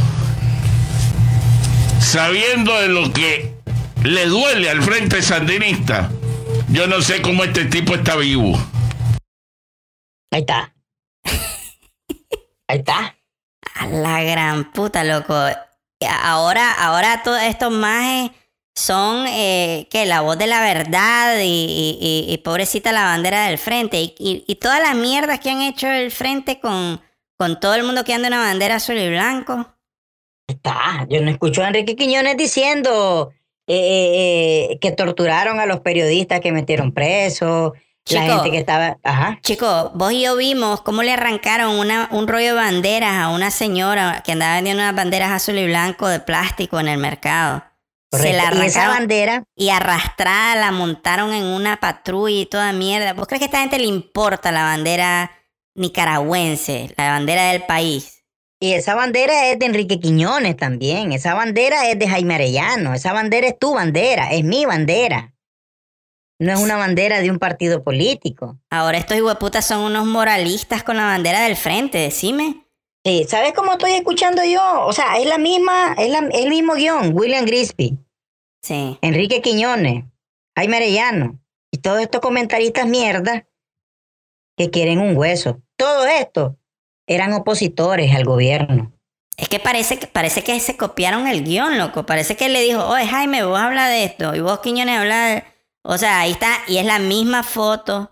sabiendo de lo que le duele al frente sandinista, yo no sé cómo este tipo está vivo. Ahí está. Ahí está. A la gran puta, loco. Ahora, ahora todos estos majes son eh, que la voz de la verdad y, y- y- y pobrecita la bandera del frente. Y, todas las mierdas que han hecho el frente con, con todo el mundo que anda una bandera azul y blanco. Está. Yo no escucho a Enrique Quiñones diciendo eh, eh, eh, que torturaron a los periodistas que metieron presos, la Chico. gente que estaba. Ajá. Chicos, vos y yo vimos cómo le arrancaron una, un rollo de banderas a una señora que andaba vendiendo unas banderas azul y blanco de plástico en el mercado. Se la y esa arrancaron bandera, y arrastrada la montaron en una patrulla y toda mierda. ¿Vos crees que a esta gente le importa la bandera nicaragüense, la bandera del país. Y esa bandera es de Enrique Quiñones también. Esa bandera es de Jaime Arellano. Esa bandera es tu bandera, es mi bandera. No es una bandera de un partido político. Ahora estos hueputas son unos moralistas con la bandera del frente, decime. Sí, ¿sabes cómo estoy escuchando yo? O sea, es la misma, es, la, es el mismo guion. William Grisby, Sí. Enrique Quiñones, Jaime Arellano y todos estos comentaristas mierda que quieren un hueso. Todo esto eran opositores al gobierno. Es que parece, que parece que se copiaron el guion, loco. Parece que le dijo, oye Jaime, vos habla de esto y vos Quiñones habla de... O sea, ahí está, y es la misma foto,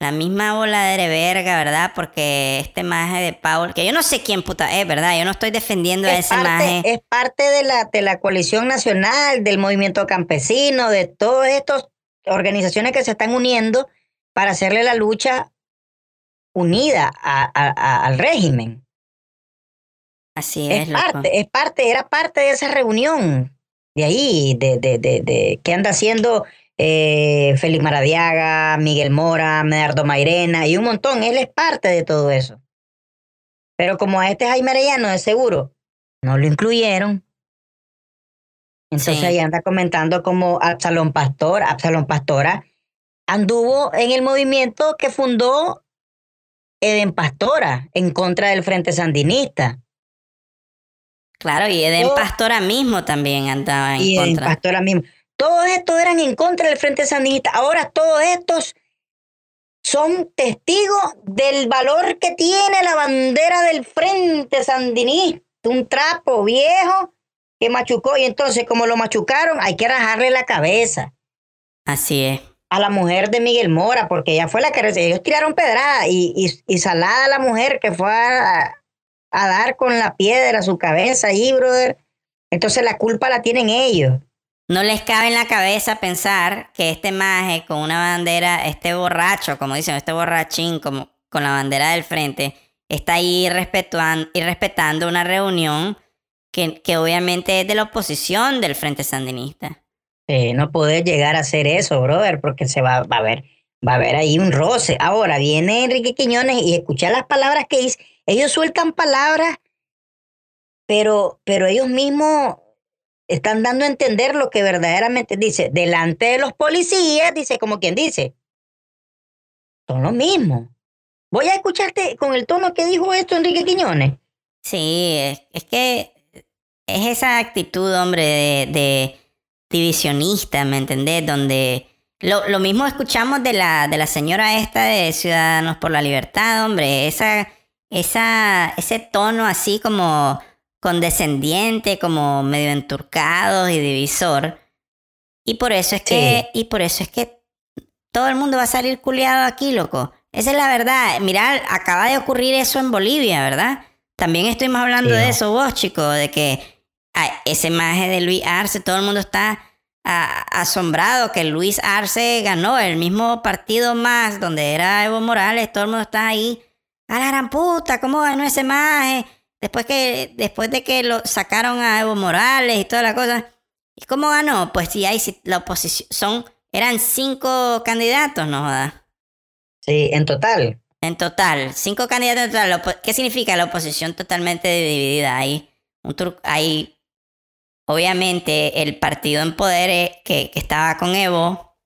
la misma voladera de verga, ¿verdad? Porque este maje de Paul, que yo no sé quién puta es, ¿verdad? Yo no estoy defendiendo a Es ese parte, maje. es parte de la, de la coalición nacional, del movimiento campesino, de todas estas organizaciones que se están uniendo para hacerle la lucha unida a- a- a- al régimen. Así es, Es loco. parte, es parte, era parte de esa reunión. De ahí, de, de, de, de que anda haciendo eh, Félix Maradiaga, Miguel Mora, Medardo Mairena y un montón. Él es parte de todo eso. Pero como a este Jaime Arellano, de seguro, no lo incluyeron. Entonces Sí. ahí anda comentando como Absalón Pastor, Absalón Pastora, anduvo en el movimiento que fundó Eden Pastora en contra del Frente Sandinista. Claro, y Eden Todo- Pastora mismo también andaba en y en contra. Pastora mismo. Todos estos eran en contra del Frente Sandinista. Ahora todos estos son testigos del valor que tiene la bandera del Frente Sandinista. Un trapo viejo que machucó y entonces como lo machucaron hay que rajarle la cabeza Así es. a la mujer de Miguel Mora porque ella fue la que recibió. Ellos tiraron pedrada y, y, y salada la mujer que fue a, a dar con la piedra a su cabeza ahí, brother. Entonces la culpa la tienen ellos. No les cabe en la cabeza pensar que este maje con una bandera, este borracho, como dicen, este borrachín como, con la bandera del frente, está ahí y respetando una reunión que, que obviamente es de la oposición del Frente Sandinista. Eh, no poder llegar a hacer eso, brother, porque se va, va a ver, va a haber ahí un roce. Ahora viene Enrique Quiñones y escucha las palabras que dice. Ellos sueltan palabras, pero, pero ellos mismos están dando a entender lo que verdaderamente dice. Delante de los policías, dice como quien dice. Son lo mismo. Voy a escucharte con el tono que dijo esto Enrique Quiñones. Sí, es, que es esa actitud, hombre, de, de divisionista, ¿me entendés? Donde lo, lo mismo escuchamos de la, de la señora esta de Ciudadanos por la Libertad, hombre, esa, esa, ese tono así como condescendiente, como medio enturcado y divisor. Y por eso es que, y por eso es que todo el mundo va a salir culiado aquí, loco. Esa es la verdad. Mira, acaba de ocurrir eso en Bolivia, ¿verdad? También estuvimos hablando Sí, de no. eso vos, chico, de que ay, ese maje de Luis Arce, todo el mundo está asombrado que Luis Arce ganó el mismo partido más donde era Evo Morales, todo el mundo está ahí. A la gran puta, ¿cómo ganó ese maje? Después, que, después de que lo sacaron a Evo Morales y toda la cosa. ¿Y cómo ganó? Pues sí, hay si la oposición son, eran cinco candidatos, no. Sí, en total. En total, cinco candidatos en total. ¿Qué significa la oposición totalmente dividida? Hay, un hay obviamente el partido en poder eh, que, que estaba con Evo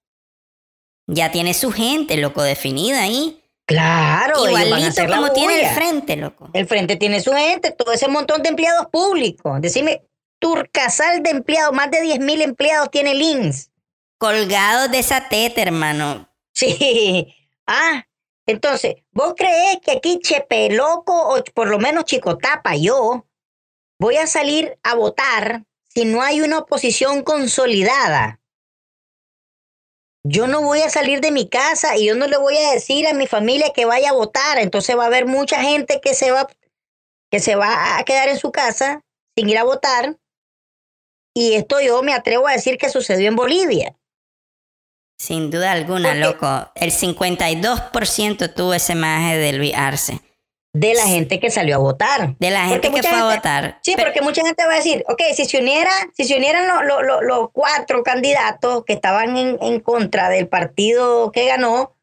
ya tiene su gente, loco, definida ahí. Claro, Igualito como tiene el frente, loco. El frente tiene su gente, todo ese montón de empleados públicos. Decime, Turcasal de empleados, más de 10 mil empleados tiene LINS. Colgados de esa teta, hermano. Sí. Ah, entonces, ¿vos creés que aquí Chepe Loco, o por lo menos Chicotapa, yo, voy a salir a votar si no hay una oposición consolidada? Yo no voy a salir de mi casa y yo no le voy a decir a mi familia que vaya a votar. Entonces va a haber mucha gente que se va, que se va a quedar en su casa sin ir a votar. Y esto yo me atrevo a decir que sucedió en Bolivia. Sin duda alguna, Porque- loco. El 52% tuvo ese maje de Luis Arce. De la gente que salió a votar. De la Porque gente que fue a votar. Sí, Pero- porque mucha gente va a decir, ok, si se uniera, si se unieran los los- los cuatro candidatos que estaban en, en contra del partido que ganó,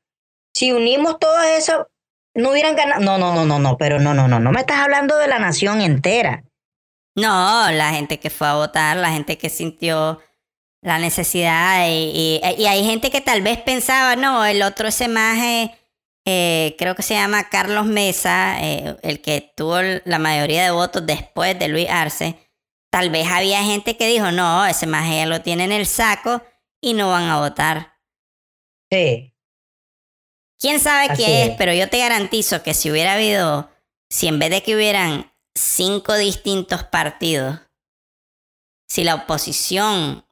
si unimos todo eso, no hubieran ganado. No, no, no, no, no, pero no, no, no, no me estás hablando de la nación entera. No, la gente que fue a votar, la gente que sintió la necesidad y, y, hay gente que tal vez pensaba, no, el otro ese maje, eh, creo que se llama Carlos Mesa, eh, el que tuvo la mayoría de votos después de Luis Arce, tal vez había gente que dijo, no, ese maje ya lo tiene en el saco y no van a votar. Sí. ¿Quién sabe qué es? Pero yo te garantizo que si hubiera habido, si en vez de que hubieran cinco distintos partidos, si la oposición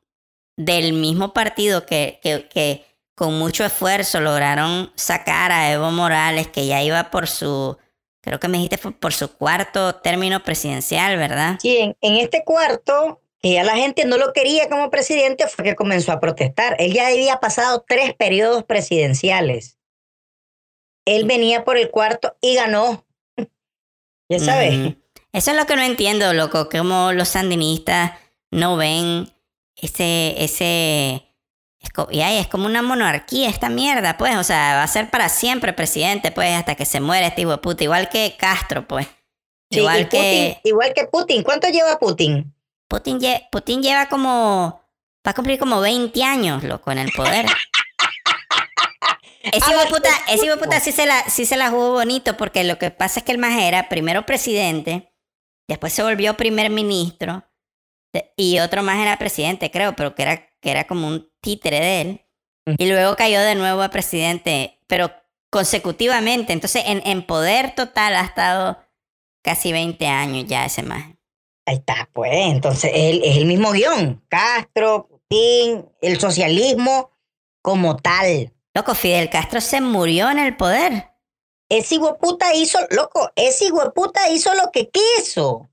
del mismo partido que, que, que con mucho esfuerzo lograron sacar a Evo Morales, que ya iba por su, creo que me dijiste por su cuarto término presidencial, ¿verdad? Sí, en, en este cuarto, que ya la gente no lo quería como presidente, fue que comenzó a protestar. Él ya había pasado tres periodos presidenciales. Él venía por el cuarto y ganó. [laughs] ya sabes. Eso es lo que no entiendo, loco, como los sandinistas no ven ese, ese, y ahí es como una monarquía esta mierda, pues, o sea, va a ser para siempre presidente, pues, hasta que se muera este hijo de puta, igual que Castro, pues. igual que... igual que Putin, ¿cuánto lleva Putin? Putin, Putin lleva como, va a cumplir como 20 años, loco, en el poder. [laughs] Ese hijo de puta, ese puta sí se, la, sí se la jugó bonito, porque lo que pasa es que el más era primero presidente, Después se volvió primer ministro y otro más era presidente, creo, pero que era, que era como un títere de él. Y luego cayó de nuevo a presidente, pero consecutivamente. Entonces, en, en poder total ha estado casi 20 años ya ese más. Ahí está, pues. Entonces, él, es el mismo guion. Castro, Putin, el socialismo como tal. Loco, Fidel Castro se murió en el poder. Ese puta hizo, loco, ese puta hizo lo que quiso.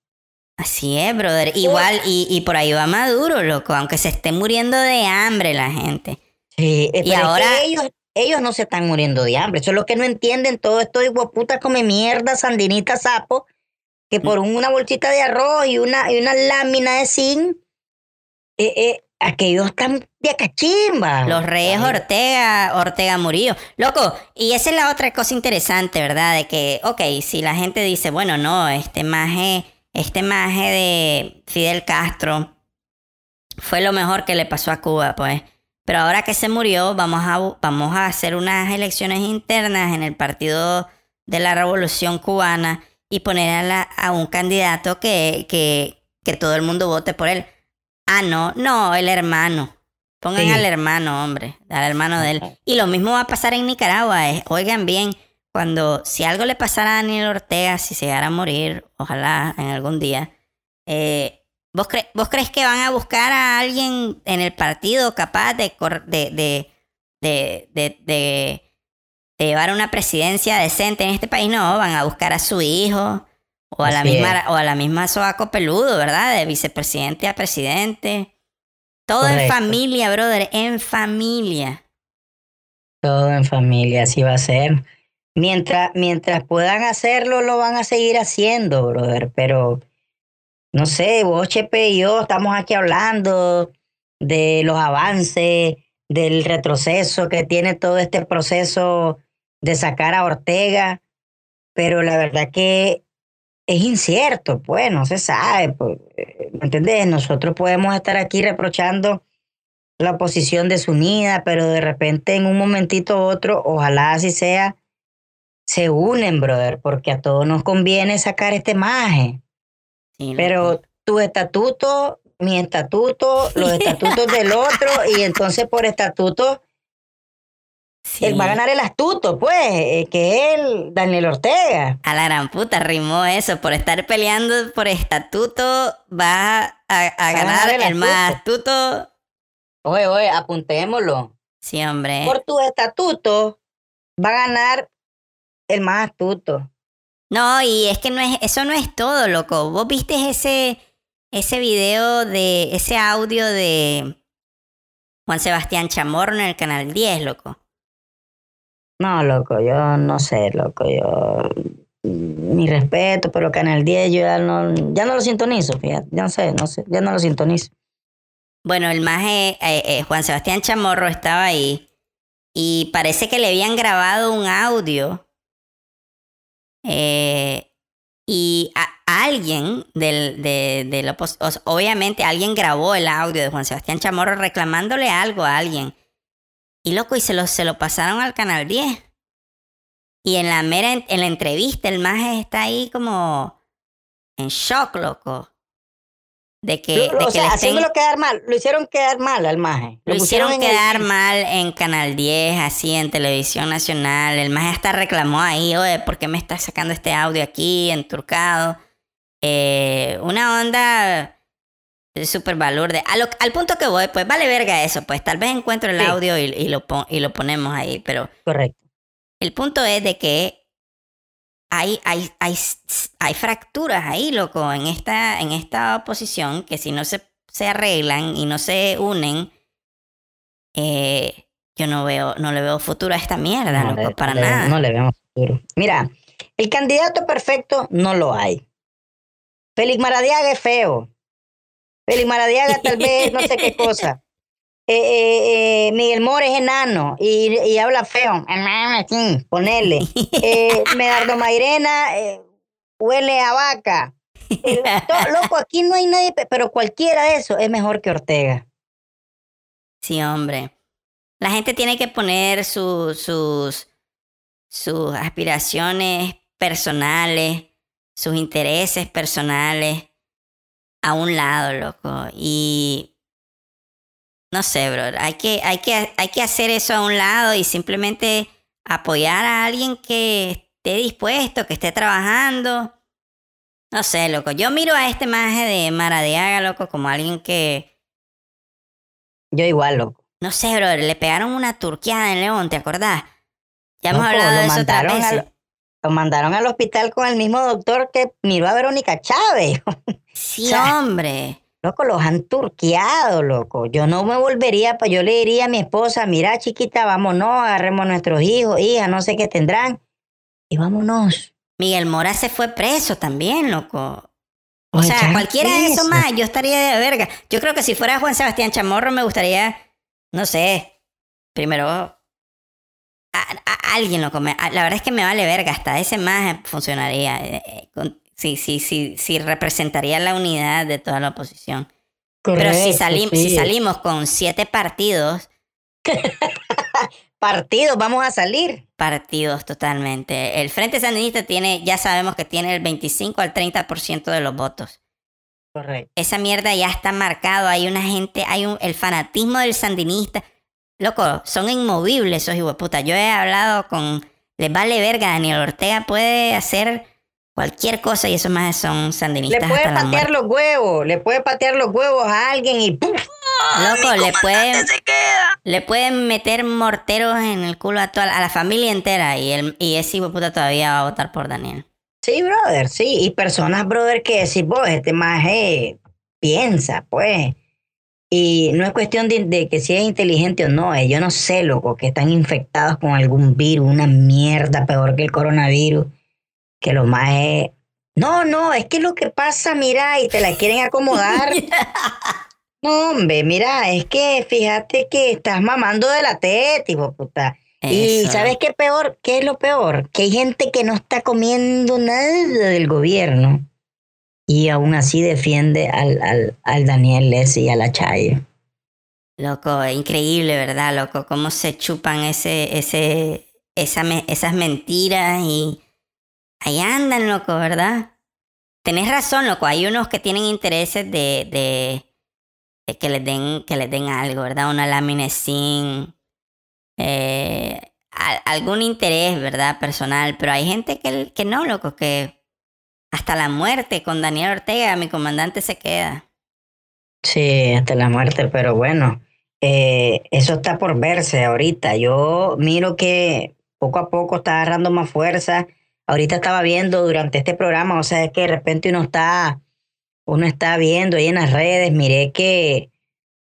Así es, brother. Igual, y, y por ahí va Maduro, loco, aunque se esté muriendo de hambre la gente. Sí, y ahora ellos, ellos no se están muriendo de hambre. Eso es lo que no entienden. Todo esto de puta come mierda, sandinita, sapo, que por mm. una bolsita de arroz y una, y una lámina de zinc, eh, eh, aquellos están de cachimba. Los reyes Ortega, Ortega Murillo. Loco, y esa es la otra cosa interesante, ¿verdad? De que, ok, si la gente dice, bueno, no, este maje, este maje de Fidel Castro fue lo mejor que le pasó a Cuba, pues. Pero ahora que se murió, vamos a, vamos a hacer unas elecciones internas en el Partido de la Revolución Cubana y poner a, a un candidato que, que, que todo el mundo vote por él. Ah, no, no, el hermano. Pongan al hermano, hombre, al hermano de él. Y lo mismo va a pasar en Nicaragua. Eh. Oigan bien, cuando si algo le pasara a Daniel Ortega, si se llegara a morir, ojalá en algún día, eh, ¿vos, ¿vos crees que van a buscar a alguien en el partido capaz de, de, de, de, llevar una presidencia decente en este país? No, van a buscar a su hijo, o a, la misma, o a la misma Soaco Peludo, ¿verdad? De vicepresidente a presidente. Todo en familia, brother, en familia. Todo en familia, así va a ser. Mientras, mientras puedan hacerlo, lo van a seguir haciendo, brother. Pero, no sé, vos, Chepe y yo estamos aquí hablando de los avances, del retroceso que tiene todo este proceso de sacar a Ortega. Pero la verdad que es incierto, pues no se sabe, pues, ¿me entendés? Nosotros podemos estar aquí reprochando la oposición desunida, pero de repente en un momentito u otro, ojalá así sea, se unen, brother, porque a todos nos conviene sacar este maje. pero tu estatuto, mi estatuto, los [laughs] estatutos del otro, y entonces por estatuto él va a ganar el astuto, pues, eh, que el Daniel Ortega. A la gran puta, rimó eso. Por estar peleando por estatuto, va a, ganar el, más astuto. Oye, oye, apuntémoslo. Sí, hombre. Por tu estatuto, va a ganar el más astuto. No, y es que no es, eso no es todo, loco. Vos viste ese, ese video de, ese audio de Juan Sebastián Chamorro en el canal 10, loco. No, loco, yo no sé, loco, yo mi respeto, pero Canal 10 yo ya no, ya no lo sintonizo, fíjate, ya no sé, no sé, ya no lo sintonizo. Bueno, el más eh, eh, Juan Sebastián Chamorro estaba ahí y parece que le habían grabado un audio Eh, y alguien del, de, obviamente alguien grabó el audio de Juan Sebastián Chamorro reclamándole algo a alguien. Y loco, y se lo, se lo pasaron al Canal 10. Y en la mera, en la entrevista, el maje está ahí como en shock, loco. De que, Lo- de o que sea, haciéndolo quedar mal. Lo hicieron quedar mal al maje. lo hicieron el- quedar mal en Canal 10, así en Televisión Nacional. El maje hasta reclamó ahí, oye, ¿por qué me estás sacando este audio aquí, enturcado? Eh, una onda súper balurde. A lo- al punto que voy, pues vale verga eso, pues tal vez encuentro el Sí. audio y, y lo, pon- y lo ponemos ahí, pero Correcto. el punto es de que hay, hay, hay, hay fracturas ahí, loco, en esta, en esta oposición que si no se, se arreglan y no se unen, eh, yo no veo, no le veo futuro a esta mierda, No loco, le- para le- nada. No le vemos futuro. Mira, el candidato perfecto no lo hay. Félix Maradiaga es feo. Félix Maradiaga tal vez no sé qué [laughs] cosa. Eh, eh, eh, Miguel Mora es enano y, y habla feo. Ponele. [laughs] Eh, Medardo Mairena huele a vaca. Loco, aquí no hay nadie, pe- pero cualquiera de esos es mejor que Ortega. Sí, hombre. La gente tiene que poner su- sus, sus aspiraciones personales, sus intereses personales a un lado, loco. Y no sé, bro. Hay que, hay que, hay que hacer eso a un lado y simplemente apoyar a alguien que esté dispuesto, que esté trabajando. No sé, loco. Yo miro a este maje de Maradiaga, loco, como alguien que Yo igual, loco. no sé, bro, le pegaron una turqueada en León, ¿te acordás? Ya hemos hablado de eso al- Lo mandaron al hospital con el mismo doctor que miró a Verónica Chávez. [laughs] Sí, o sea, hombre. Loco, los han turqueado, loco. Yo no me volvería, pa- yo le diría a mi esposa, mira chiquita, vámonos, agarremos nuestros hijos, hijas, no sé qué tendrán, y vámonos. Miguel Mora se fue preso también, loco. O Lo sea, cualquiera de esos preso. más, yo estaría de verga. Yo creo que si fuera Juan Sebastián Chamorro me gustaría, no sé, primero a, a- alguien loco. me- a- la verdad es que me vale verga, hasta ese más funcionaría. eh, eh, con- sí, sí, sí, sí, representaría la unidad de toda la oposición. Pero si, Correcto, salim- si sí. salimos con siete partidos, [laughs] Partidos, vamos a salir. partidos totalmente. El Frente Sandinista tiene, ya sabemos que tiene el 25 al 30% de los votos. Correcto. Esa mierda ya está marcado. Hay una gente, hay un, el fanatismo del sandinista. Loco, son inmovibles esos hijueputas. Yo he hablado con. Les vale verga. Daniel Ortega puede hacer cualquier cosa y esos más son Le sandinistas puede hasta la patear los huevos, le puede patear los huevos a alguien y ¡pum! Loco, le pueden, le pueden meter morteros en el culo a, toda, a la familia entera y, el, y ese hijueputa todavía va a votar por Daniel. Sí, brother, sí. Y personas, brother, que decís vos, este maje piensa, pues. Y no es cuestión de, de que si es inteligente o no, eh, yo no sé, loco, que están infectados con algún virus, una mierda peor que el coronavirus, que los majes... No, no, es que lo que pasa, mira, y te la quieren acomodar. [laughs] No, hombre, mira, es que fíjate que estás mamando de la teta, hijo puta. Y. ¿sabes qué peor? ¿Qué es lo peor? Que hay gente que no está comiendo nada del gobierno y aún así defiende al, al, al Daniel Lessi y a la Chayo. Loco, increíble, ¿verdad, loco? Cómo se chupan ese, ese, esa esas mentiras y ahí andan, loco, ¿verdad? Tenés razón, loco. Hay unos que tienen intereses de, de, que les den, que les den algo, ¿verdad? Una lámina sin eh, algún interés, ¿verdad? Personal. Pero hay gente que, que no, loco, que hasta la muerte con Daniel Ortega, mi comandante se queda. Sí, hasta la muerte, pero bueno, eh, eso está por verse ahorita. Yo miro que poco a poco está agarrando más fuerza. Ahorita estaba viendo durante este programa, o sea, es que de repente uno está, uno está viendo ahí en las redes, miré que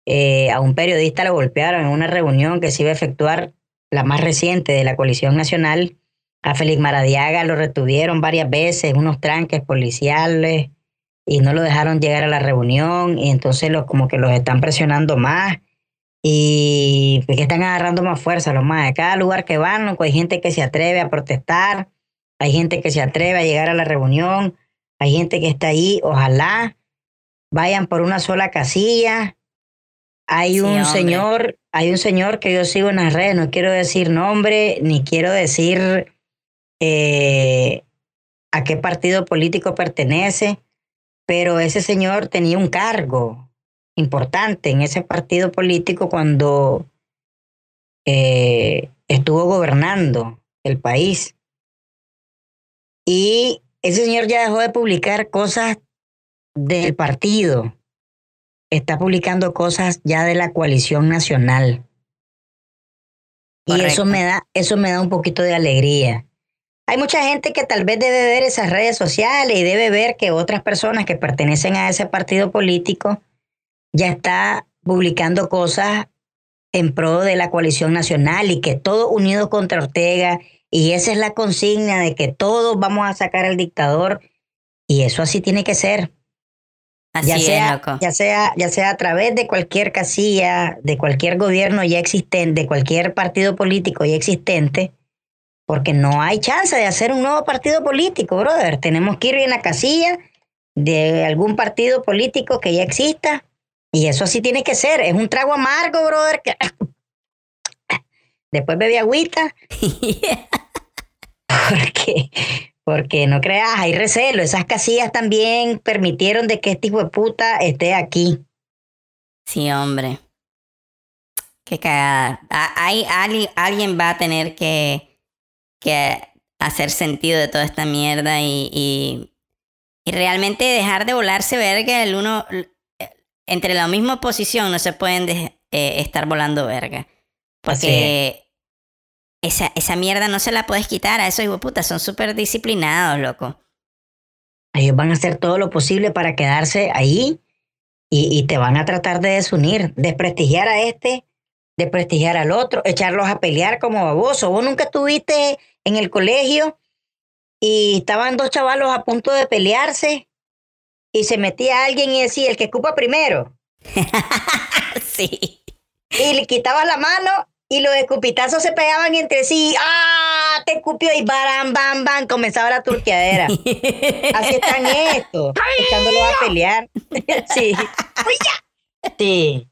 eh, a un periodista lo golpearon en una reunión que se iba a efectuar, la más reciente de la coalición nacional. A Félix Maradiaga lo retuvieron varias veces, unos tranques policiales y no lo dejaron llegar a la reunión y entonces los, como que los están presionando más y pues, que están agarrando más fuerza los más. De cada lugar que van, loco, hay gente que se atreve a protestar hay gente que se atreve a llegar a la reunión, hay gente que está ahí, ojalá vayan por una sola casilla. Hay Sí, un hombre. señor, hay un señor que yo sigo en las redes, no quiero decir nombre, ni quiero decir eh, a qué partido político pertenece, pero ese señor tenía un cargo importante en ese partido político cuando eh, estuvo gobernando el país. Y ese señor ya dejó de publicar cosas del partido. Está publicando cosas ya de la coalición nacional. Y eso me da, eso me da un poquito de alegría. Hay mucha gente que tal vez debe ver esas redes sociales y debe ver que otras personas que pertenecen a ese partido político ya está publicando cosas en pro de la coalición nacional y que todos unidos contra Ortega y esa es la consigna de que todos vamos a sacar al dictador y eso así tiene que ser. Así Ya es, sea, loco. ya sea, ya sea a través de cualquier casilla, de cualquier gobierno ya existente, de cualquier partido político ya existente, porque no hay chance de hacer un nuevo partido político, brother. Tenemos que ir en la casilla de algún partido político que ya exista y eso así tiene que ser. Es un trago amargo, brother. que- [clears throat] Después bebe agüita [laughs] porque, porque no creas, hay recelo. Esas casillas también permitieron de que este hijo de puta esté aquí. Sí, hombre. Qué cagada. Hay, alguien va a tener que, que hacer sentido de toda esta mierda y, y, y realmente dejar de volarse verga el uno. Entre la misma oposición no se pueden de- eh, estar volando verga. Porque esa, esa mierda no se la puedes quitar a esos puta. Son súper disciplinados, loco. Ellos van a hacer todo lo posible para quedarse ahí y, y te van a tratar de desunir, desprestigiar a este, desprestigiar al otro, echarlos a pelear como baboso. Vos nunca estuviste en el colegio y estaban dos chavalos a punto de pelearse y se metía alguien y decía, el que escupa primero. [laughs] sí. Y le quitabas la mano y los escupitazos se pegaban entre sí. ¡Ah! Te escupió y baram, bam, bam. Comenzaba la turqueadera. Así están estos, [laughs] echándolos a pelear. [laughs] sí. Sí.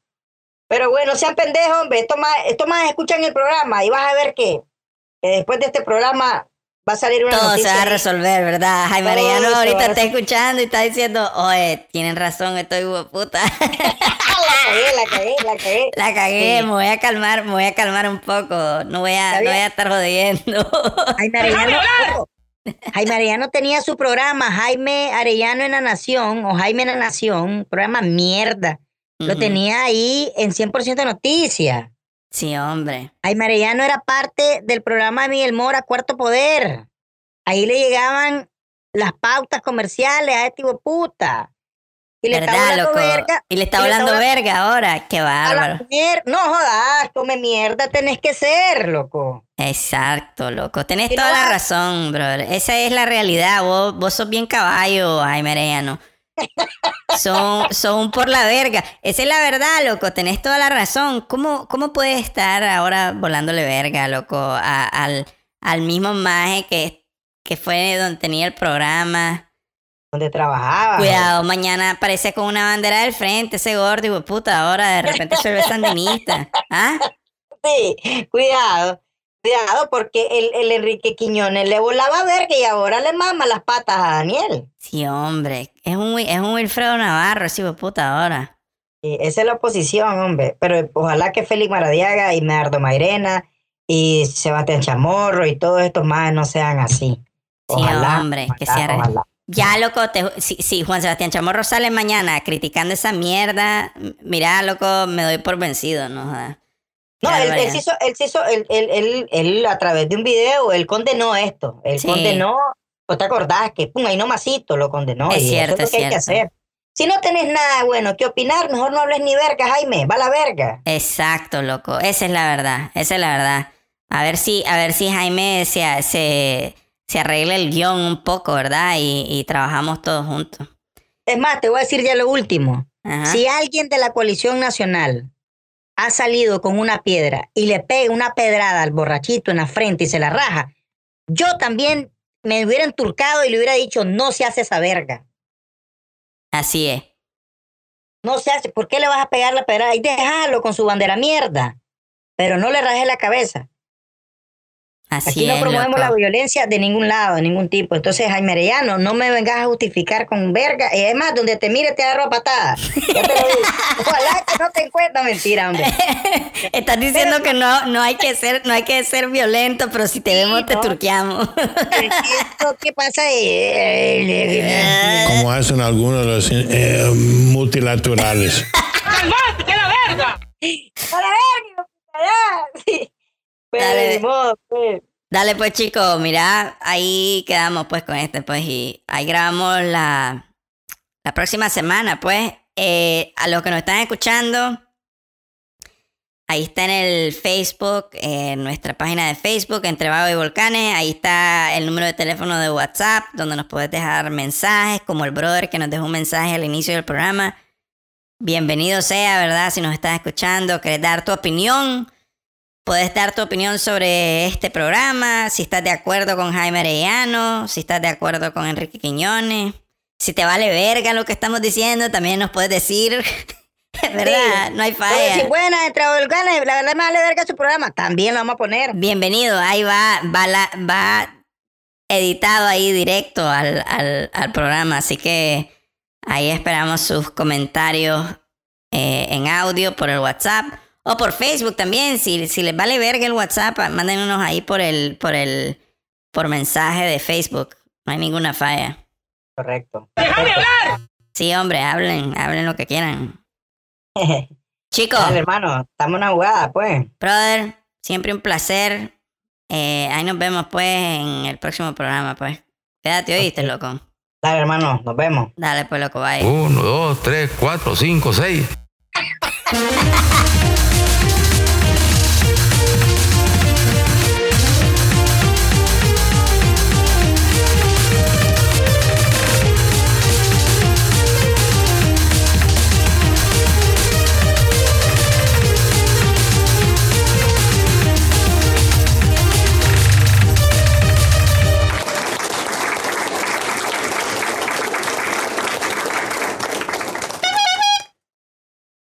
Pero bueno, sean pendejos, hombre. Estos más, estos más escuchan el programa y vas a ver que, que después de este programa va a salir una Todo se va a resolver, ¿verdad? Jaime Todo Arellano se va ahorita está escuchando y está diciendo, oye, tienen razón, estoy puta. [laughs] la cagué, la cagué, la cagué. La cagué, Sí. me voy a calmar, me voy a calmar un poco. No voy a, no voy a estar jodiendo. Jaime Arellano, ojo, Jaime Arellano tenía su programa, Jaime Arellano en la Nación, o Jaime en la Nación, programa mierda. Lo tenía ahí en 100% noticias. Sí, hombre. Jaime Arellano era parte del programa de Miguel Mora, Cuarto Poder. Ahí le llegaban las pautas comerciales a este de puta. Y le ¿Verdad, hablando loco? verga. y le está hablando está verga ahora. Qué bárbaro. No jodas, come mierda, tenés que ser, loco. Exacto, loco. Tenés Y no toda la vas- razón, brother. Esa es la realidad. Vos, vos sos bien caballo, Jaime Arellano. Son, son por la verga. Esa es la verdad, loco. Tenés toda la razón. ¿Cómo, cómo puedes estar ahora volándole verga, loco, a- al, al mismo maje que, que fue donde tenía el programa? Donde trabajaba. Cuidado, mañana aparece con una bandera del frente, ese gordo, de puta, ahora de repente se ve sandinista. ¿Ah? [laughs] Sí, cuidado. Cuidado, porque el, el Enrique Quiñones le volaba verga y ahora le mama las patas a Daniel. Sí, hombre. Es un, es un Wilfredo Navarro, de puta, ahora. Sí, esa es la oposición, hombre. Pero ojalá que Félix Maradiaga y Medardo Mairena y Sebastián Chamorro y todos estos más no sean así. Sí, hombre, que ojalá, se arre- ojalá. Ya, loco, te- si, si Juan Sebastián Chamorro sale mañana criticando esa mierda, mira, loco, me doy por vencido, ¿no? jodas. No, él, él se hizo, él, se hizo él, él, él, él a través de un video, él condenó esto. Él Sí. condenó, ¿no te acordás? Que pum, ahí nomasito lo condenó. Es y cierto, eso es lo que hay que cierto. hacer. Si no tenés nada bueno que opinar, mejor no hables ni verga, Jaime, va a la verga. Exacto, loco. Esa es la verdad. Esa es la verdad. A ver si, a ver si Jaime se, se, se arregla el guion un poco, ¿verdad? Y, y trabajamos todos juntos. Es más, te voy a decir ya lo último. Ajá. Si alguien de la coalición nacional ha salido con una piedra y le pega una pedrada al borrachito en la frente y se la raja, yo también me hubiera enturcado y le hubiera dicho, no se hace esa verga. Así es. No se hace. ¿Por qué le vas a pegar la pedra? Y déjalo con su bandera mierda. Pero no le rajes la cabeza. Así Aquí no promovemos loco. la violencia de ningún lado, de ningún tipo. Entonces, Jaime Arellano, no me vengas a justificar con verga. Y además, donde te mire te agarro a patada. Ya te lo digo. [laughs] Ojalá que no te encuentres. Mentira, hombre. [laughs] Estás diciendo que no, no hay que ser, no hay que ser violento, pero si te vemos te turqueamos. Esto, ¿Qué pasa? Eh, [laughs] Como hacen algunos de los eh, multilaterales. ¡A la verga! ya! Sí. Pues, Dale. pues. Dale pues chicos, mira, ahí quedamos pues con este pues y ahí grabamos la, la próxima semana pues. Eh, a los que nos están escuchando, ahí está en el Facebook, en nuestra página de Facebook, Entre Vago y Volcanes, ahí está el número de teléfono de WhatsApp, donde nos puedes dejar mensajes, como el brother que nos dejó un mensaje al inicio del programa. Bienvenido sea, ¿verdad? Si nos estás escuchando, querés dar tu opinión. Puedes dar tu opinión sobre este programa, si estás de acuerdo con Jaime Arellano, si estás de acuerdo con Enrique Quiñones, si te vale verga lo que estamos diciendo, también nos puedes decir. [laughs] ¿Verdad? No hay falla. si buena, entre volcanes, la verdad me vale verga su programa. También lo vamos a poner. Bienvenido, ahí va, va, la- va editado ahí directo al, al- al programa, así que ahí esperamos sus comentarios eh, en audio por el WhatsApp o por Facebook también, si, si les vale verga el WhatsApp, mándenos ahí por el, por el, por mensaje de Facebook, no hay ninguna falla. Correcto. Sí, hombre, hablen, hablen lo que quieran. [laughs] Chicos, Dale, hermano, estamos en una jugada, pues. brother, siempre un placer. Eh, ahí nos vemos pues en el próximo programa, pues. Quédate, oíste, loco. Dale, hermano, nos vemos. Dale, pues, loco, bye. Uno, dos, tres, cuatro, cinco, seis. [laughs]